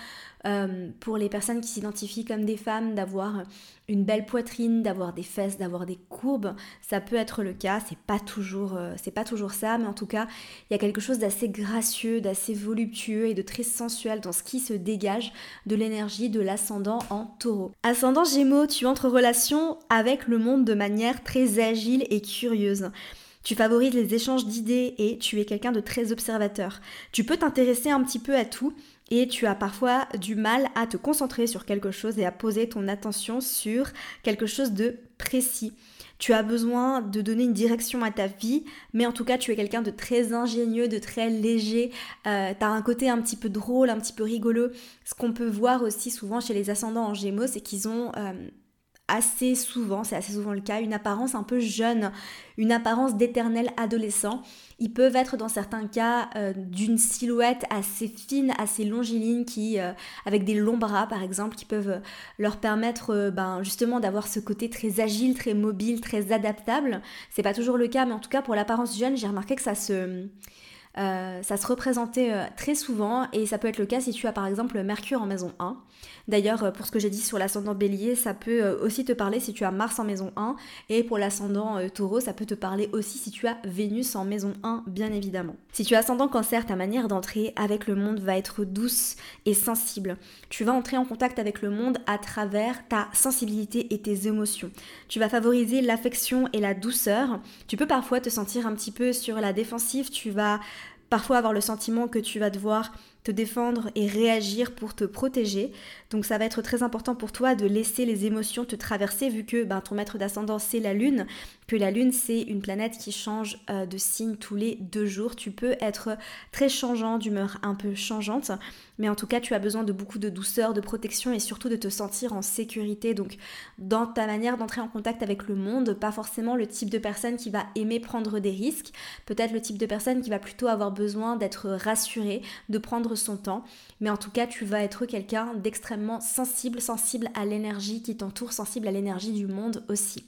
euh, pour les personnes qui s'identifient comme des femmes, d'avoir une belle poitrine, d'avoir des fesses, d'avoir des courbes. Ça peut être le cas, c'est pas toujours, euh, pas toujours ça, mais en tout cas, il y a quelque chose d'assez gracieux, d'assez voluptueux et de très sensuel dans ce qui se dégage de l'énergie de l'ascendant en taureau. Ascendant Gémeaux, tu entres en relation avec le monde de manière très agile et curieuse. Tu favorises les échanges d'idées et tu es quelqu'un de très observateur. Tu peux t'intéresser un petit peu à tout et tu as parfois du mal à te concentrer sur quelque chose et à poser ton attention sur quelque chose de précis. Tu as besoin de donner une direction à ta vie, mais en tout cas tu es quelqu'un de très ingénieux, de très léger. Euh, tu as un côté un petit peu drôle, un petit peu rigolo. Ce qu'on peut voir aussi souvent chez les ascendants en gémeaux, c'est qu'ils ont... Euh, assez souvent, c'est assez souvent le cas, une apparence un peu jeune, une apparence d'éternel adolescent. Ils peuvent être dans certains cas euh, d'une silhouette assez fine, assez longiligne, qui, euh, avec des longs bras par exemple, qui peuvent euh, leur permettre ben, justement d'avoir ce côté très agile, très mobile, très adaptable. C'est pas toujours le cas, mais en tout cas pour l'apparence jeune, j'ai remarqué que ça se euh, ça se représentait euh, très souvent et ça peut être le cas si tu as par exemple Mercure en maison 1. D'ailleurs, euh, pour ce que j'ai dit sur l'ascendant bélier, ça peut aussi te parler si tu as Mars en maison 1 et pour l'ascendant taureau, ça peut te parler aussi si tu as Vénus en maison 1, bien évidemment. Si tu as ascendant cancer, ta manière d'entrer avec le monde va être douce et sensible. Tu vas entrer en contact avec le monde à travers ta sensibilité et tes émotions. Tu vas favoriser l'affection et la douceur. Tu peux parfois te sentir un petit peu sur la défensive, tu vas parfois avoir le sentiment que tu vas devoir te défendre et réagir pour te protéger. Donc ça va être très important pour toi de laisser les émotions te traverser vu que ben, ton maître d'ascendant c'est la lune, la lune c'est une planète qui change euh, de signe tous les deux jours. Tu peux être très changeant, d'humeur un peu changeante, mais en tout cas tu as besoin de beaucoup de douceur, de protection et surtout de te sentir en sécurité. Donc dans ta manière d'entrer en contact avec le monde, pas forcément le type de personne qui va aimer prendre des risques, peut-être le type de personne qui va plutôt avoir besoin d'être rassurée, de prendre son temps, mais en tout cas tu vas être quelqu'un d'extrêmement sensible, sensible à l'énergie qui t'entoure, sensible à l'énergie du monde aussi.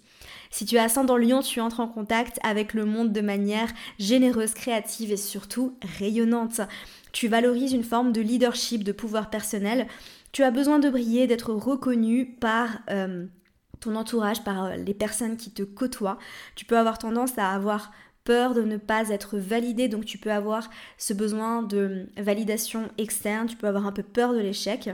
Si tu as dans Lion, tu entres en contact avec le monde de manière généreuse, créative et surtout rayonnante. Tu valorises une forme de leadership, de pouvoir personnel. Tu as besoin de briller, d'être reconnu par... Euh, ton entourage, par euh, les personnes qui te côtoient. Tu peux avoir tendance à avoir peur de ne pas être validé, donc tu peux avoir ce besoin de validation externe, tu peux avoir un peu peur de l'échec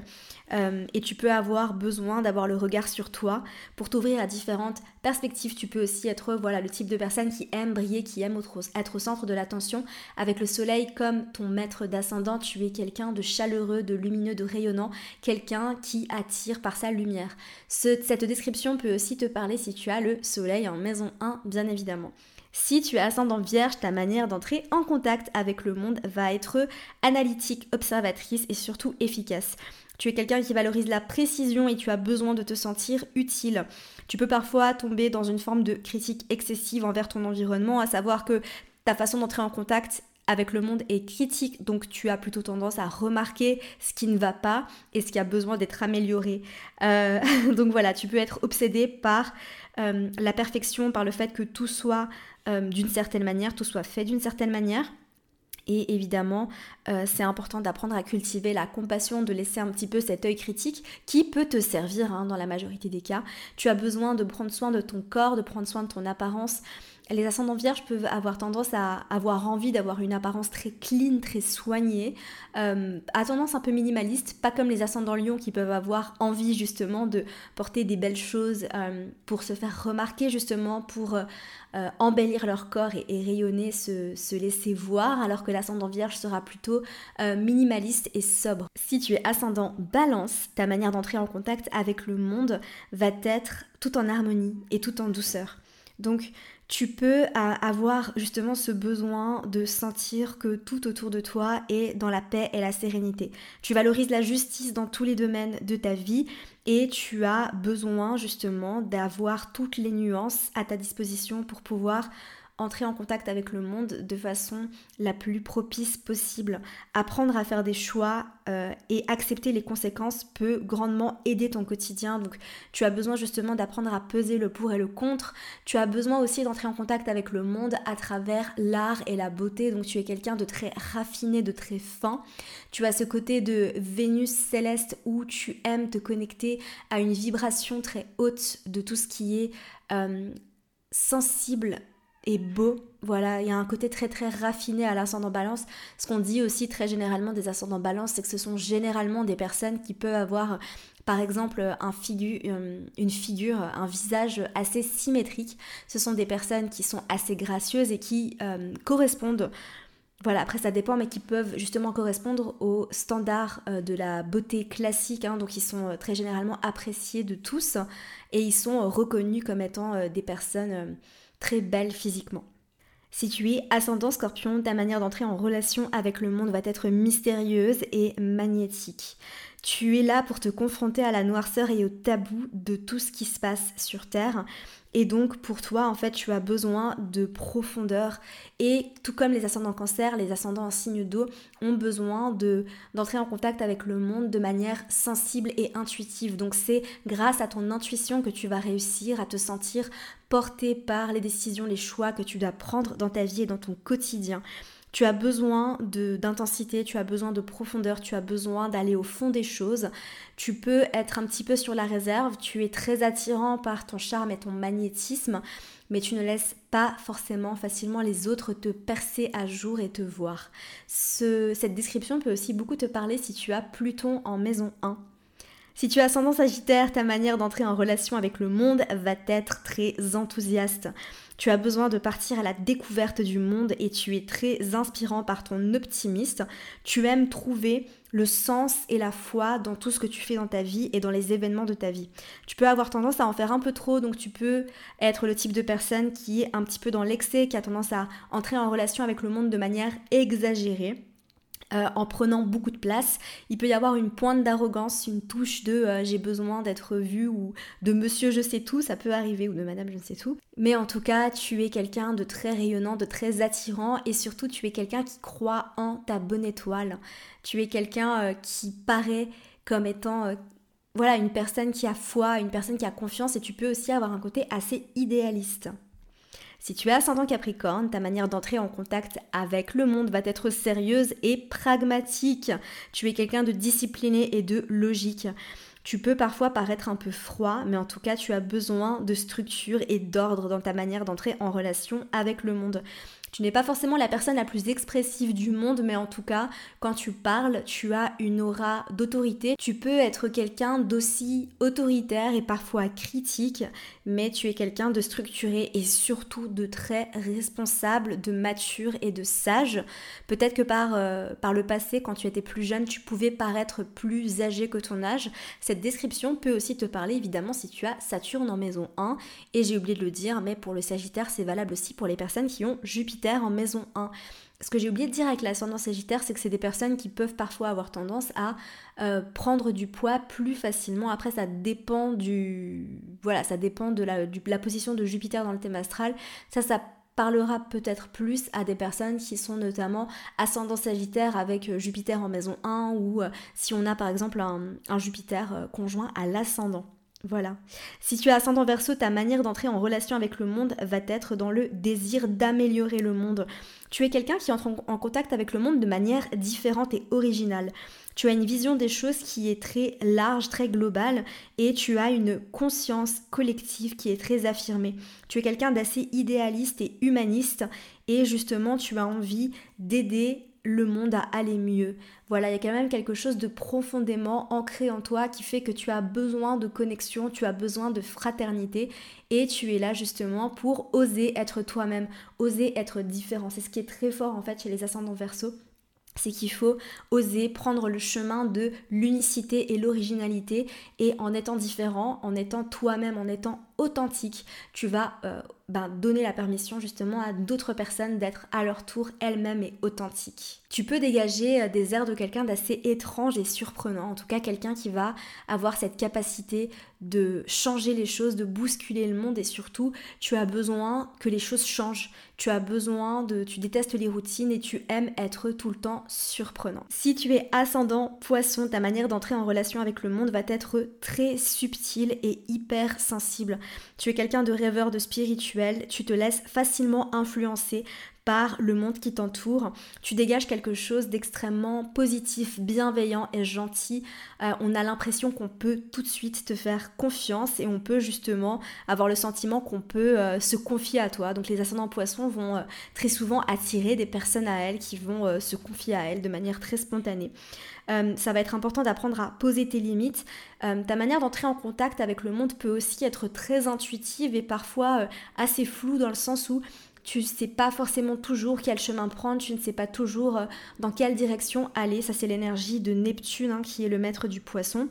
euh, et tu peux avoir besoin d'avoir le regard sur toi pour t'ouvrir à différentes perspectives. Tu peux aussi être voilà le type de personne qui aime briller, qui aime être au centre de l'attention. Avec le soleil comme ton maître d'ascendant, tu es quelqu'un de chaleureux, de lumineux, de rayonnant, quelqu'un qui attire par sa lumière. cette description peut aussi te parler si tu as le soleil en maison 1, bien évidemment. Si tu es ascendant vierge, ta manière d'entrer en contact avec le monde va être analytique, observatrice et surtout efficace. Tu es quelqu'un qui valorise la précision et tu as besoin de te sentir utile. Tu peux parfois tomber dans une forme de critique excessive envers ton environnement, à savoir que ta façon d'entrer en contact avec le monde est critique, donc tu as plutôt tendance à remarquer ce qui ne va pas et ce qui a besoin d'être amélioré. Euh, donc voilà, tu peux être obsédé par euh, la perfection, par le fait que tout soit euh, d'une certaine manière, tout soit fait d'une certaine manière. Et évidemment, c'est important d'apprendre à cultiver la compassion, de laisser un petit peu cet œil critique qui peut te servir hein, dans la majorité des cas. Tu as besoin de prendre soin de ton corps, de prendre soin de ton apparence, les ascendants vierges peuvent avoir tendance à avoir envie d'avoir une apparence très clean, très soignée, euh, à tendance un peu minimaliste, pas comme les ascendants lions qui peuvent avoir envie justement de porter des belles choses euh, pour se faire remarquer justement, pour euh, embellir leur corps et, rayonner, se, se, laisser voir, alors que l'ascendant vierge sera plutôt minimaliste et sobre. Si tu es ascendant balance, ta manière d'entrer en contact avec le monde va être tout en harmonie et tout en douceur. Donc tu peux avoir justement ce besoin de sentir que tout autour de toi est dans la paix et la sérénité. Tu valorises la justice dans tous les domaines de ta vie et tu as besoin justement d'avoir toutes les nuances à ta disposition pour pouvoir entrer en contact avec le monde de façon la plus propice possible. Apprendre à faire des choix euh, et accepter les conséquences peut grandement aider ton quotidien. Donc tu as besoin justement d'apprendre à peser le pour et le contre. Tu as besoin aussi d'entrer en contact avec le monde à travers l'art et la beauté. Donc tu es quelqu'un de très raffiné, de très fin. Tu as ce côté de Vénus céleste où tu aimes te connecter à une vibration très haute de tout ce qui est euh, sensible et beau. Voilà, il y a un côté très très raffiné à l'ascendant balance. Ce qu'on dit aussi très généralement des ascendants balance, c'est que ce sont généralement des personnes qui peuvent avoir par exemple un euh, une figure, un visage assez symétrique. Ce sont des personnes qui sont assez gracieuses et qui euh, correspondent voilà, après ça dépend, mais qui peuvent justement correspondre aux standards euh, de la beauté classique, hein. donc ils sont très généralement appréciés de tous et ils sont reconnus comme étant des personnes très belles physiquement. Si tu es ascendant scorpion, ta manière d'entrer en relation avec le monde va être mystérieuse et magnétique. Tu es là pour te confronter à la noirceur et au tabou de tout ce qui se passe sur Terre. Et donc pour toi, en fait, tu as besoin de profondeur. Et tout comme les ascendants cancer, les ascendants en signe d'eau ont besoin de d'entrer en contact avec le monde de manière sensible et intuitive. Donc c'est grâce à ton intuition que tu vas réussir à te sentir porté par les décisions, les choix que tu dois prendre dans ta vie et dans ton quotidien. Tu as besoin d'intensité, tu as besoin de profondeur, tu as besoin d'aller au fond des choses. Tu peux être un petit peu sur la réserve, tu es très attirant par ton charme et ton magnétisme, mais tu ne laisses pas forcément facilement les autres te percer à jour et te voir. cette description peut aussi beaucoup te parler si tu as Pluton en maison 1. Si tu as ascendant Sagittaire, ta manière d'entrer en relation avec le monde va être très enthousiaste. Tu as besoin de partir à la découverte du monde et tu es très inspirant par ton optimiste. Tu aimes trouver le sens et la foi dans tout ce que tu fais dans ta vie et dans les événements de ta vie. Tu peux avoir tendance à en faire un peu trop, donc tu peux être le type de personne qui est un petit peu dans l'excès, qui a tendance à entrer en relation avec le monde de manière exagérée. Euh, en prenant beaucoup de place. Il peut y avoir une pointe d'arrogance, une touche de euh, j'ai besoin d'être vu ou de monsieur je sais tout, ça peut arriver, ou de madame je ne sais tout. Mais en tout cas, tu es quelqu'un de très rayonnant, de très attirant et surtout tu es quelqu'un qui croit en ta bonne étoile. Tu es quelqu'un euh, qui paraît comme étant voilà, une personne qui a foi, une personne qui a confiance et tu peux aussi avoir un côté assez idéaliste. Si tu es ascendant Capricorne, ta manière d'entrer en contact avec le monde va être sérieuse et pragmatique. Tu es quelqu'un de discipliné et de logique. Tu peux parfois paraître un peu froid, mais en tout cas, tu as besoin de structure et d'ordre dans ta manière d'entrer en relation avec le monde. Tu n'es pas forcément la personne la plus expressive du monde, mais en tout cas, quand tu parles, tu as une aura d'autorité. Tu peux être quelqu'un d'aussi autoritaire et parfois critique, mais tu es quelqu'un de structuré et surtout de très responsable, de mature et de sage. Peut-être que par, euh, par le passé, quand tu étais plus jeune, tu pouvais paraître plus âgé que ton âge. Cette description peut aussi te parler évidemment si tu as Saturne en maison 1. Et j'ai oublié de le dire, mais pour le Sagittaire, c'est valable aussi pour les personnes qui ont Jupiter en maison 1. Ce que j'ai oublié de dire avec l'ascendant sagittaire, c'est que c'est des personnes qui peuvent parfois avoir tendance à euh, prendre du poids plus facilement. Après, ça dépend du... Voilà, ça dépend de la, position de Jupiter dans le thème astral. Ça, ça parlera peut-être plus à des personnes qui sont notamment ascendant sagittaire avec euh, Jupiter en maison 1 ou euh, si on a par exemple un Jupiter conjoint à l'ascendant. Voilà. Si tu as ascendant verso, ta manière d'entrer en relation avec le monde va être dans le désir d'améliorer le monde. Tu es quelqu'un qui entre en contact avec le monde de manière différente et originale. Tu as une vision des choses qui est très large, très globale, et tu as une conscience collective qui est très affirmée. Tu es quelqu'un d'assez idéaliste et humaniste, et justement tu as envie d'aider le monde à aller mieux. Voilà, il y a quand même quelque chose de profondément ancré en toi qui fait que tu as besoin de connexion, tu as besoin de fraternité et tu es là justement pour oser être toi-même, oser être différent. C'est ce qui est très fort en fait chez les ascendants verso c'est qu'il faut oser prendre le chemin de l'unicité et l'originalité et en étant différent, en étant toi-même, en étant authentique, tu vas euh, ben, donner la permission justement à d'autres personnes d'être à leur tour elles-mêmes et authentiques. Tu peux dégager euh, des airs de quelqu'un d'assez étrange et surprenant, en tout cas quelqu'un qui va avoir cette capacité de changer les choses, de bousculer le monde et surtout tu as besoin que les choses changent. Tu as besoin de, tu détestes les routines et tu aimes être tout le temps surprenant. Si tu es ascendant poisson, ta manière d'entrer en relation avec le monde va être très subtile et hyper sensible. Tu es quelqu'un de rêveur, de spirituel, tu te laisses facilement influencer par le monde qui t'entoure. Tu dégages quelque chose d'extrêmement positif, bienveillant et gentil. Euh, on a l'impression qu'on peut tout de suite te faire confiance et on peut justement avoir le sentiment qu'on peut euh, se confier à toi. Donc les ascendants poissons vont euh, très souvent attirer des personnes à elles qui vont se confier à elles de manière très spontanée. ça va être important d'apprendre à poser tes limites. ta manière d'entrer en contact avec le monde peut aussi être très intuitive et parfois assez floue dans le sens où tu ne sais pas forcément toujours quel chemin prendre, tu ne sais pas toujours euh, dans quelle direction aller. Ça, c'est l'énergie de Neptune hein, qui est le maître du poisson.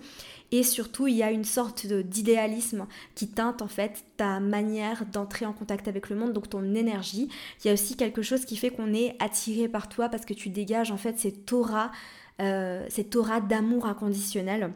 Et surtout, il y a une sorte d'idéalisme qui teinte en fait ta manière d'entrer en contact avec le monde, donc ton énergie. Il y a aussi quelque chose qui fait qu'on est attiré par toi parce que tu dégages en fait cette aura, euh, cette aura d'amour inconditionnel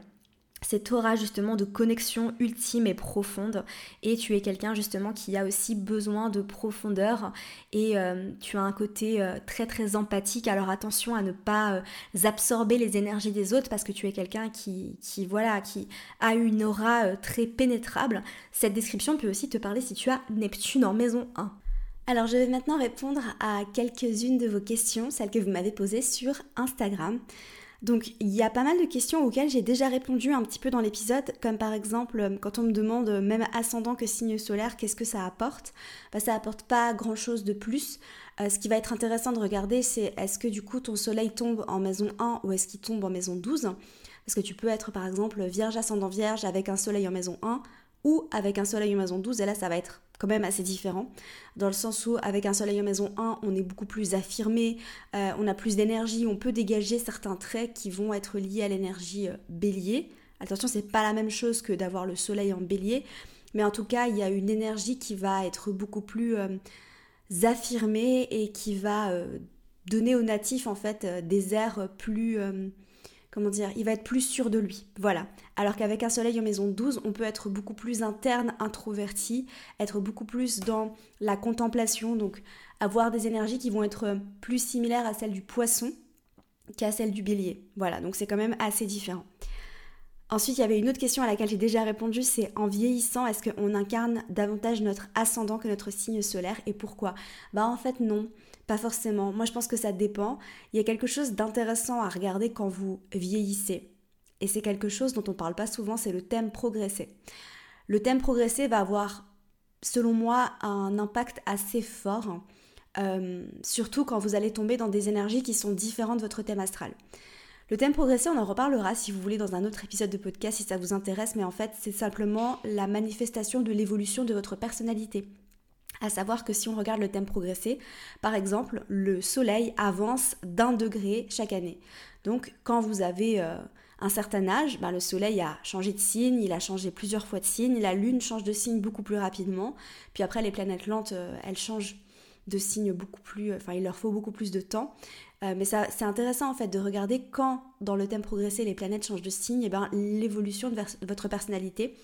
cette aura justement de connexion ultime et profonde. Et tu es quelqu'un justement qui a aussi besoin de profondeur. Et euh, tu as un côté euh, très très empathique. Alors attention à ne pas euh, absorber les énergies des autres parce que tu es quelqu'un qui, qui voilà qui a une aura très pénétrable. Cette description peut aussi te parler si tu as Neptune en maison 1 alors je vais maintenant répondre à quelques-unes de vos questions, celles que vous m'avez posées sur Instagram. Donc il y a pas mal de questions auxquelles j'ai déjà répondu un petit peu dans l'épisode, comme par exemple euh, quand on me demande euh, même ascendant que signe solaire, qu'est-ce que ça apporte? Bah, Ça apporte pas grand-chose de plus. Euh, ce qui va être intéressant de regarder, c'est est-ce que du coup ton soleil tombe en maison 1 ou est-ce qu'il tombe en maison 12 Parce que tu peux être par exemple vierge ascendant vierge avec un soleil en maison 1 ou avec un soleil en maison 12 et là ça va être quand même assez différent, dans le sens où avec un soleil en maison 1, on est beaucoup plus affirmé, euh, on a plus d'énergie, on peut dégager certains traits qui vont être liés à l'énergie euh, bélier. Attention, c'est pas la même chose que d'avoir le soleil en bélier, mais en tout cas, il y a une énergie qui va être beaucoup plus euh, affirmée et qui va donner aux natifs en fait des airs plus comment dire, il va être plus sûr de lui. Voilà. Alors qu'avec un soleil en maison 12, on peut être beaucoup plus interne, introverti, être beaucoup plus dans la contemplation, donc avoir des énergies qui vont être plus similaires à celles du poisson qu'à celles du bélier. Voilà, donc c'est quand même assez différent. Ensuite, il y avait une autre question à laquelle j'ai déjà répondu, c'est en vieillissant, est-ce qu'on incarne davantage notre ascendant que notre signe solaire et pourquoi? Bah en fait non. Pas forcément. Moi, je pense que ça dépend. Il y a quelque chose d'intéressant à regarder quand vous vieillissez. Et c'est quelque chose dont on ne parle pas souvent, c'est le thème progresser. Le thème progresser va avoir, selon moi, un impact assez fort, euh, surtout quand vous allez tomber dans des énergies qui sont différentes de votre thème astral. Le thème progresser, on en reparlera si vous voulez dans un autre épisode de podcast si ça vous intéresse, mais en fait, c'est simplement la manifestation de l'évolution de votre personnalité. À savoir que si on regarde le thème progressé, par exemple, le soleil avance d'un degré chaque année. Donc quand vous avez euh, un certain âge, ben, le soleil a changé de signe, il a changé plusieurs fois de signe, la lune change de signe beaucoup plus rapidement, puis après les planètes lentes, euh, elles changent de signe beaucoup plus, enfin il leur faut beaucoup plus de temps. Euh, mais c'est intéressant en fait de regarder quand dans le thème progressé les planètes changent de signe, et ben l'évolution de votre personnalité.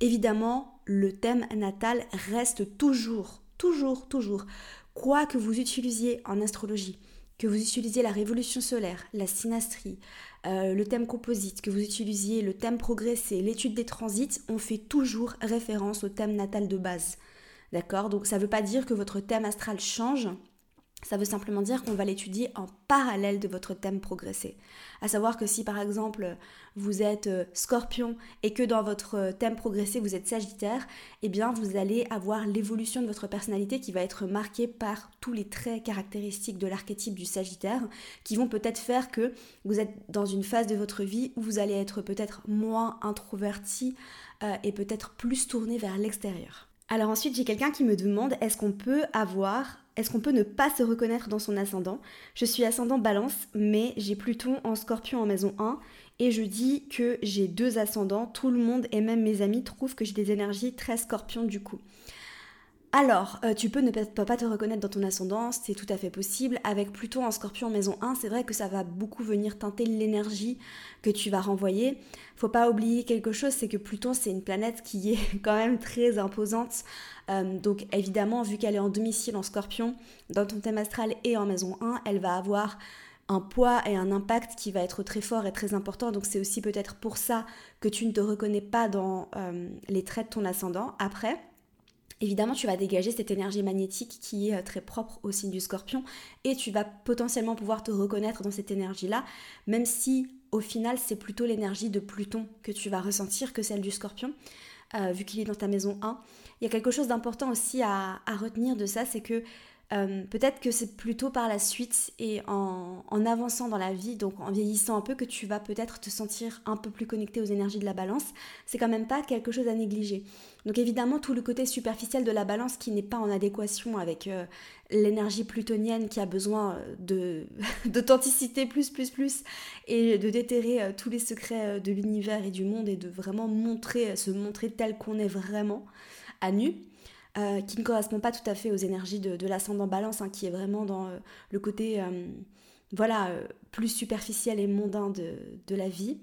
Évidemment, le thème natal reste toujours toujours, toujours, quoi que vous utilisiez en astrologie, que vous utilisiez la révolution solaire, la synastrie, euh, le thème composite, que vous utilisiez le thème progressé, l'étude des transits, on fait toujours référence au thème natal de base. D'accord? Donc ça ne veut pas dire que votre thème astral change, ça veut simplement dire qu'on va l'étudier en parallèle de votre thème progressé. À savoir que si par exemple vous êtes euh, scorpion et que dans votre euh, thème progressé vous êtes sagittaire, eh bien vous allez avoir l'évolution de votre personnalité qui va être marquée par tous les traits caractéristiques de l'archétype du sagittaire qui vont peut-être faire que vous êtes dans une phase de votre vie où vous allez être peut-être moins introverti euh, et peut-être plus tourné vers l'extérieur. Alors ensuite, j'ai quelqu'un qui me demande est-ce qu'on peut avoir est-ce qu'on peut ne pas se reconnaître dans son ascendant? Je suis ascendant balance, mais j'ai Pluton en scorpion en maison 1, et je dis que j'ai deux ascendants. Tout le monde et même mes amis trouvent que j'ai des énergies très scorpion du coup. Alors, euh, tu peux ne pas te reconnaître dans ton ascendant, c'est tout à fait possible. Avec Pluton en scorpion maison 1, c'est vrai que ça va beaucoup venir teinter l'énergie que tu vas renvoyer. Faut pas oublier quelque chose, c'est que Pluton, c'est une planète qui est quand même très imposante. Euh, donc évidemment, vu qu'elle est en domicile en scorpion, dans ton thème astral et en maison 1, elle va avoir un poids et un impact qui va être très fort et très important. Donc c'est aussi peut-être pour ça que tu ne te reconnais pas dans euh, les traits de ton ascendant. Après, évidemment tu vas dégager cette énergie magnétique qui est euh, très propre au signe du scorpion et tu vas potentiellement pouvoir te reconnaître dans cette énergie-là, même si au final c'est plutôt l'énergie de Pluton que tu vas ressentir que celle du scorpion, euh, vu qu'il est dans ta maison 1. Il y a quelque chose d'important aussi à, à retenir de ça, c'est que euh, peut-être que c'est plutôt par la suite et en, avançant dans la vie, donc en vieillissant un peu, que tu vas peut-être te sentir un peu plus connecté aux énergies de la balance. C'est quand même pas quelque chose à négliger. Donc évidemment, tout le côté superficiel de la balance qui n'est pas en adéquation avec euh, l'énergie plutonienne qui a besoin de d'authenticité plus, plus, plus, et de déterrer euh, tous les secrets de l'univers et du monde et de vraiment montrer, se montrer tel qu'on est vraiment à nu. Euh, qui ne correspond pas tout à fait aux énergies de, l'ascendant balance, hein, qui est vraiment dans euh, le côté euh, voilà, plus superficiel et mondain de, de, la vie.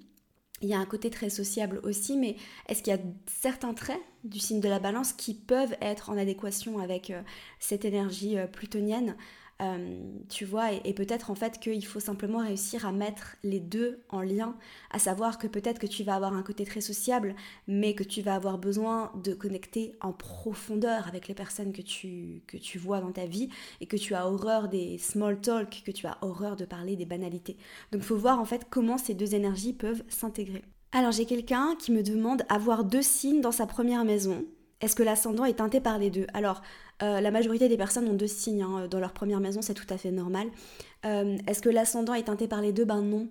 Il y a un côté très sociable aussi, mais est-ce qu'il y a certains traits du signe de la balance qui peuvent être en adéquation avec cette énergie plutonienne? Euh, tu vois, et, peut-être en fait qu'il faut simplement réussir à mettre les deux en lien, à savoir que peut-être que tu vas avoir un côté très sociable, mais que tu vas avoir besoin de connecter en profondeur avec les personnes que tu, que tu vois dans ta vie et que tu as horreur des small talk, que tu as horreur de parler des banalités. Donc faut voir en fait comment ces deux énergies peuvent s'intégrer. Alors j'ai quelqu'un qui me demande avoir deux signes dans sa première maison. Est-ce que l'ascendant est teinté par les deux? Alors, euh, la majorité des personnes ont deux signes hein, dans leur première maison, c'est tout à fait normal. Euh, est-ce que l'ascendant est teinté par les deux? Ben non.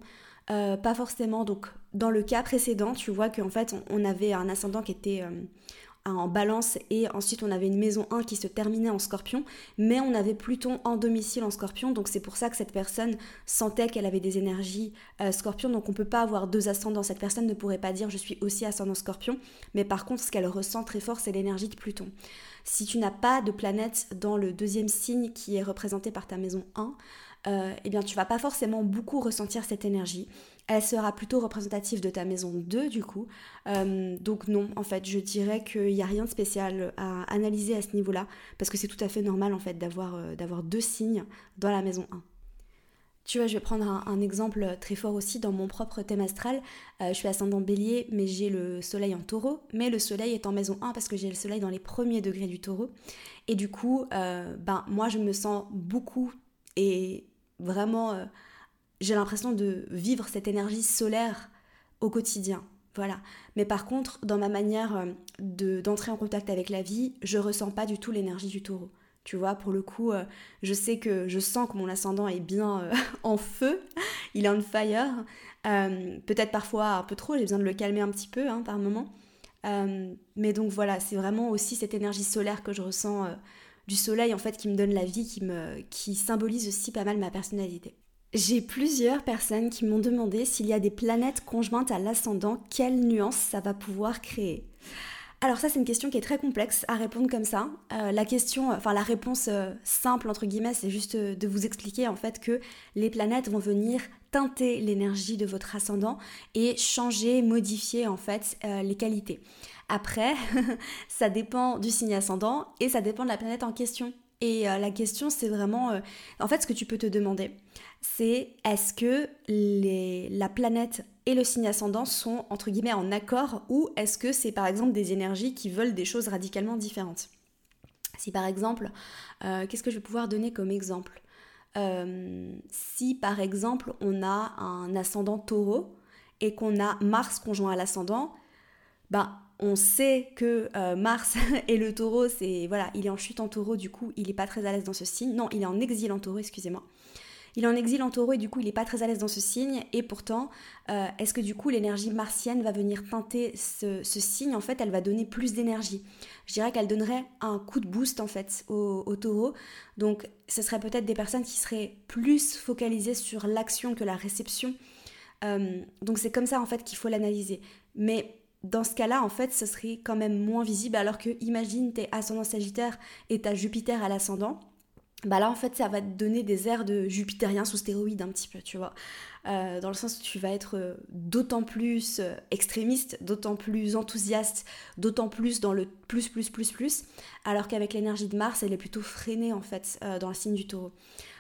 Euh, pas forcément. Donc, dans le cas précédent, tu vois qu'en fait, on, avait un ascendant qui était en balance et ensuite on avait une maison 1 qui se terminait en scorpion, mais on avait Pluton en domicile en scorpion, donc c'est pour ça que cette personne sentait qu'elle avait des énergies euh, scorpion, donc on peut pas avoir deux ascendants, cette personne ne pourrait pas dire je suis aussi ascendant scorpion, mais par contre ce qu'elle ressent très fort c'est l'énergie de Pluton. Si tu n'as pas de planète dans le deuxième signe qui est représenté par ta maison 1, euh, eh bien tu vas pas forcément beaucoup ressentir cette énergie. Elle sera plutôt représentative de ta maison 2 du coup. Euh, donc non, en fait, je dirais qu'il n'y a rien de spécial à analyser à ce niveau-là, parce que c'est tout à fait normal en fait d'avoir euh, deux signes dans la maison 1. Tu vois, je vais prendre un, exemple très fort aussi dans mon propre thème astral. je suis ascendant bélier, mais j'ai le soleil en taureau. Mais le soleil est en maison 1 parce que j'ai le soleil dans les premiers degrés du taureau. Et du coup, ben, moi, je me sens beaucoup et vraiment, euh, j'ai l'impression de vivre cette énergie solaire au quotidien. Voilà. Mais par contre, dans ma manière euh, de, d'entrer en contact avec la vie, je ressens pas du tout l'énergie du taureau. Tu vois, pour le coup, euh, je sais que je sens que mon ascendant est bien en feu, il est on fire. peut-être parfois un peu trop, j'ai besoin de le calmer un petit peu hein, par moment. mais donc voilà, c'est vraiment aussi cette énergie solaire que je ressens du soleil en fait qui me donne la vie, qui, me, qui symbolise aussi pas mal ma personnalité. J'ai plusieurs personnes qui m'ont demandé s'il y a des planètes conjointes à l'ascendant, quelle nuance ça va pouvoir créer. Alors ça c'est une question qui est très complexe à répondre comme ça. Euh, la question, enfin la réponse euh, simple entre guillemets, c'est juste euh, de vous expliquer en fait que les planètes vont venir teinter l'énergie de votre ascendant et changer, modifier en fait les qualités. Après, ça dépend du signe ascendant et ça dépend de la planète en question. Et la question, c'est vraiment, en fait, ce que tu peux te demander, c'est est-ce que les, la planète et le signe ascendant sont entre guillemets en accord ou est-ce que c'est par exemple des énergies qui veulent des choses radicalement différentes? Si par exemple, euh, qu'est-ce que je vais pouvoir donner comme exemple? Si par exemple on a un ascendant taureau et qu'on a Mars conjoint à l'ascendant, ben on sait que euh, Mars et le taureau, c'est voilà, il est en chute en taureau, du coup, il n'est pas très à l'aise dans ce signe. Non, il est en exil en taureau, excusez-moi. Il est en exil en taureau et du coup, il n'est pas très à l'aise dans ce signe. Et pourtant, euh, est-ce que du coup, l'énergie martienne va venir teinter ce, signe? En fait, elle va donner plus d'énergie. Je dirais qu'elle donnerait un coup de boost en fait au, taureau. Donc, ce serait peut-être des personnes qui seraient plus focalisées sur l'action que la réception. Euh, donc, c'est comme ça en fait qu'il faut l'analyser. Mais dans ce cas-là, en fait, ce serait quand même moins visible. Alors que, imagine, t'es ascendant Sagittaire et t'as Jupiter à l'ascendant. Bah là, en fait, ça va te donner des airs de jupitérien sous stéroïde un petit peu, tu vois. Euh, dans le sens où tu vas être euh, d'autant plus euh, extrémiste, d'autant plus enthousiaste, d'autant plus dans le plus, plus, plus, plus. Alors qu'avec l'énergie de Mars, elle est plutôt freinée, en fait, dans le signe du taureau.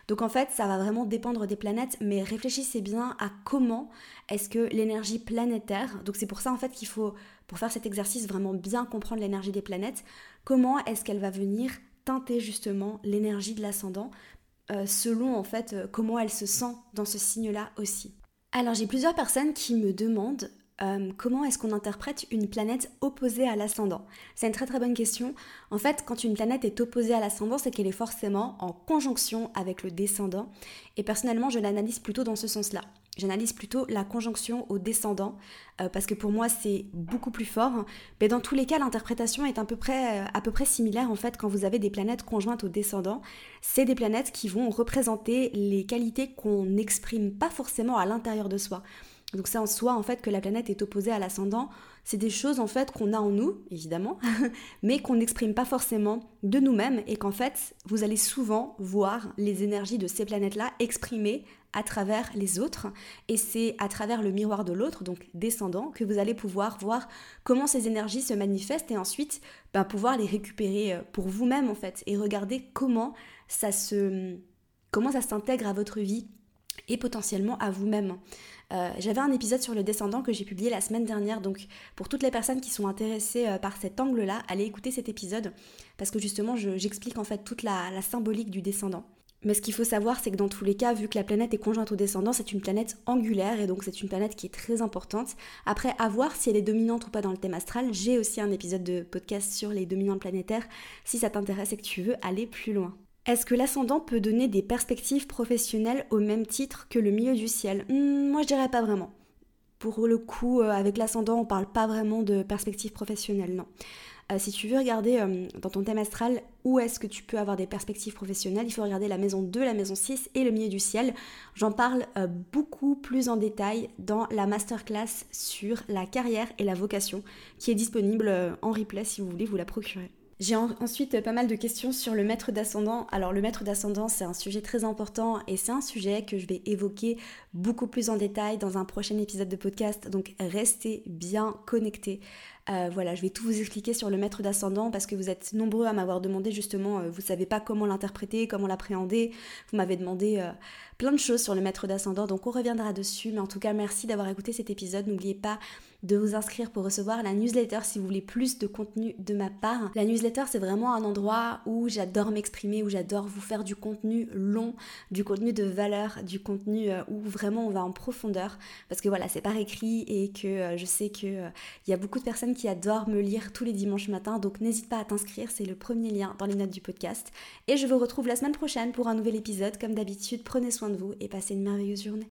Donc en fait, ça va vraiment dépendre des planètes, mais réfléchissez bien à comment est-ce que l'énergie planétaire, donc c'est pour ça en fait qu'il faut pour faire cet exercice, vraiment bien comprendre l'énergie des planètes, comment est-ce qu'elle va venir teinter justement l'énergie de l'ascendant euh, selon en fait euh, comment elle se sent dans ce signe-là aussi. Alors j'ai plusieurs personnes qui me demandent euh, comment est-ce qu'on interprète une planète opposée à l'ascendant? C'est une très très bonne question. En fait, quand une planète est opposée à l'ascendant, c'est qu'elle est forcément en conjonction avec le descendant. Et personnellement, je l'analyse plutôt dans ce sens-là. J'analyse plutôt la conjonction au descendant, euh, parce que pour moi c'est beaucoup plus fort. Mais dans tous les cas, l'interprétation est peu, près, euh, à peu près similaire en fait quand vous avez des planètes conjointes au descendant. C'est des planètes qui vont représenter les qualités qu'on n'exprime pas forcément à l'intérieur de soi. Donc c'est en soi en fait que la planète est opposée à l'ascendant. C'est des choses en fait qu'on a en nous, évidemment, mais qu'on n'exprime pas forcément de nous-mêmes et qu'en fait vous allez souvent voir les énergies de ces planètes-là exprimées à travers les autres et c'est à travers le miroir de l'autre, donc descendant, que vous allez pouvoir voir comment ces énergies se manifestent et ensuite ben, pouvoir les récupérer euh, pour vous-même en fait et regarder comment ça se comment ça s'intègre à votre vie et potentiellement à vous-même. Euh, j'avais un épisode sur le descendant que j'ai publié la semaine dernière, donc pour toutes les personnes qui sont intéressées euh, par cet angle-là, allez écouter cet épisode parce que justement j'explique en fait toute la, symbolique du descendant. Mais ce qu'il faut savoir, c'est que dans tous les cas, vu que la planète est conjointe au descendant, c'est une planète angulaire et donc c'est une planète qui est très importante. Après, à voir si elle est dominante ou pas dans le thème astral, j'ai aussi un épisode de podcast sur les dominantes planétaires si ça t'intéresse et que tu veux aller plus loin. Est-ce que l'ascendant peut donner des perspectives professionnelles au même titre que le milieu du ciel? Hmm, Moi je dirais pas vraiment. Pour le coup, euh, avec l'ascendant, on parle pas vraiment de perspectives professionnelles, non. Euh, si tu veux regarder euh, dans ton thème astral où est-ce que tu peux avoir des perspectives professionnelles, il faut regarder la maison 2, la maison 6 et le milieu du ciel. J'en parle beaucoup plus en détail dans la masterclass sur la carrière et la vocation qui est disponible en replay si vous voulez vous la procurer. J'ai ensuite pas mal de questions sur le maître d'ascendant. Alors le maître d'ascendant, c'est un sujet très important et c'est un sujet que je vais évoquer beaucoup plus en détail dans un prochain épisode de podcast. Donc restez bien connectés. Euh, voilà, je vais tout vous expliquer sur le maître d'ascendant parce que vous êtes nombreux à m'avoir demandé justement, euh, vous savez pas comment l'interpréter, comment l'appréhender. Vous m'avez demandé euh, plein de choses sur le maître d'ascendant, donc on reviendra dessus. Mais en tout cas, merci d'avoir écouté cet épisode. N'oubliez pas de vous inscrire pour recevoir la newsletter si vous voulez plus de contenu de ma part. La newsletter, c'est vraiment un endroit où j'adore m'exprimer, où j'adore vous faire du contenu long, du contenu de valeur, du contenu euh, où vraiment on va en profondeur. Parce que voilà, c'est par écrit et que euh, je sais qu'il euh, il y a beaucoup de personnes qui adorent me lire tous les dimanches matins. Donc n'hésite pas à t'inscrire, c'est le premier lien dans les notes du podcast. Et je vous retrouve la semaine prochaine pour un nouvel épisode. Comme d'habitude, prenez de vous et passez une merveilleuse journée.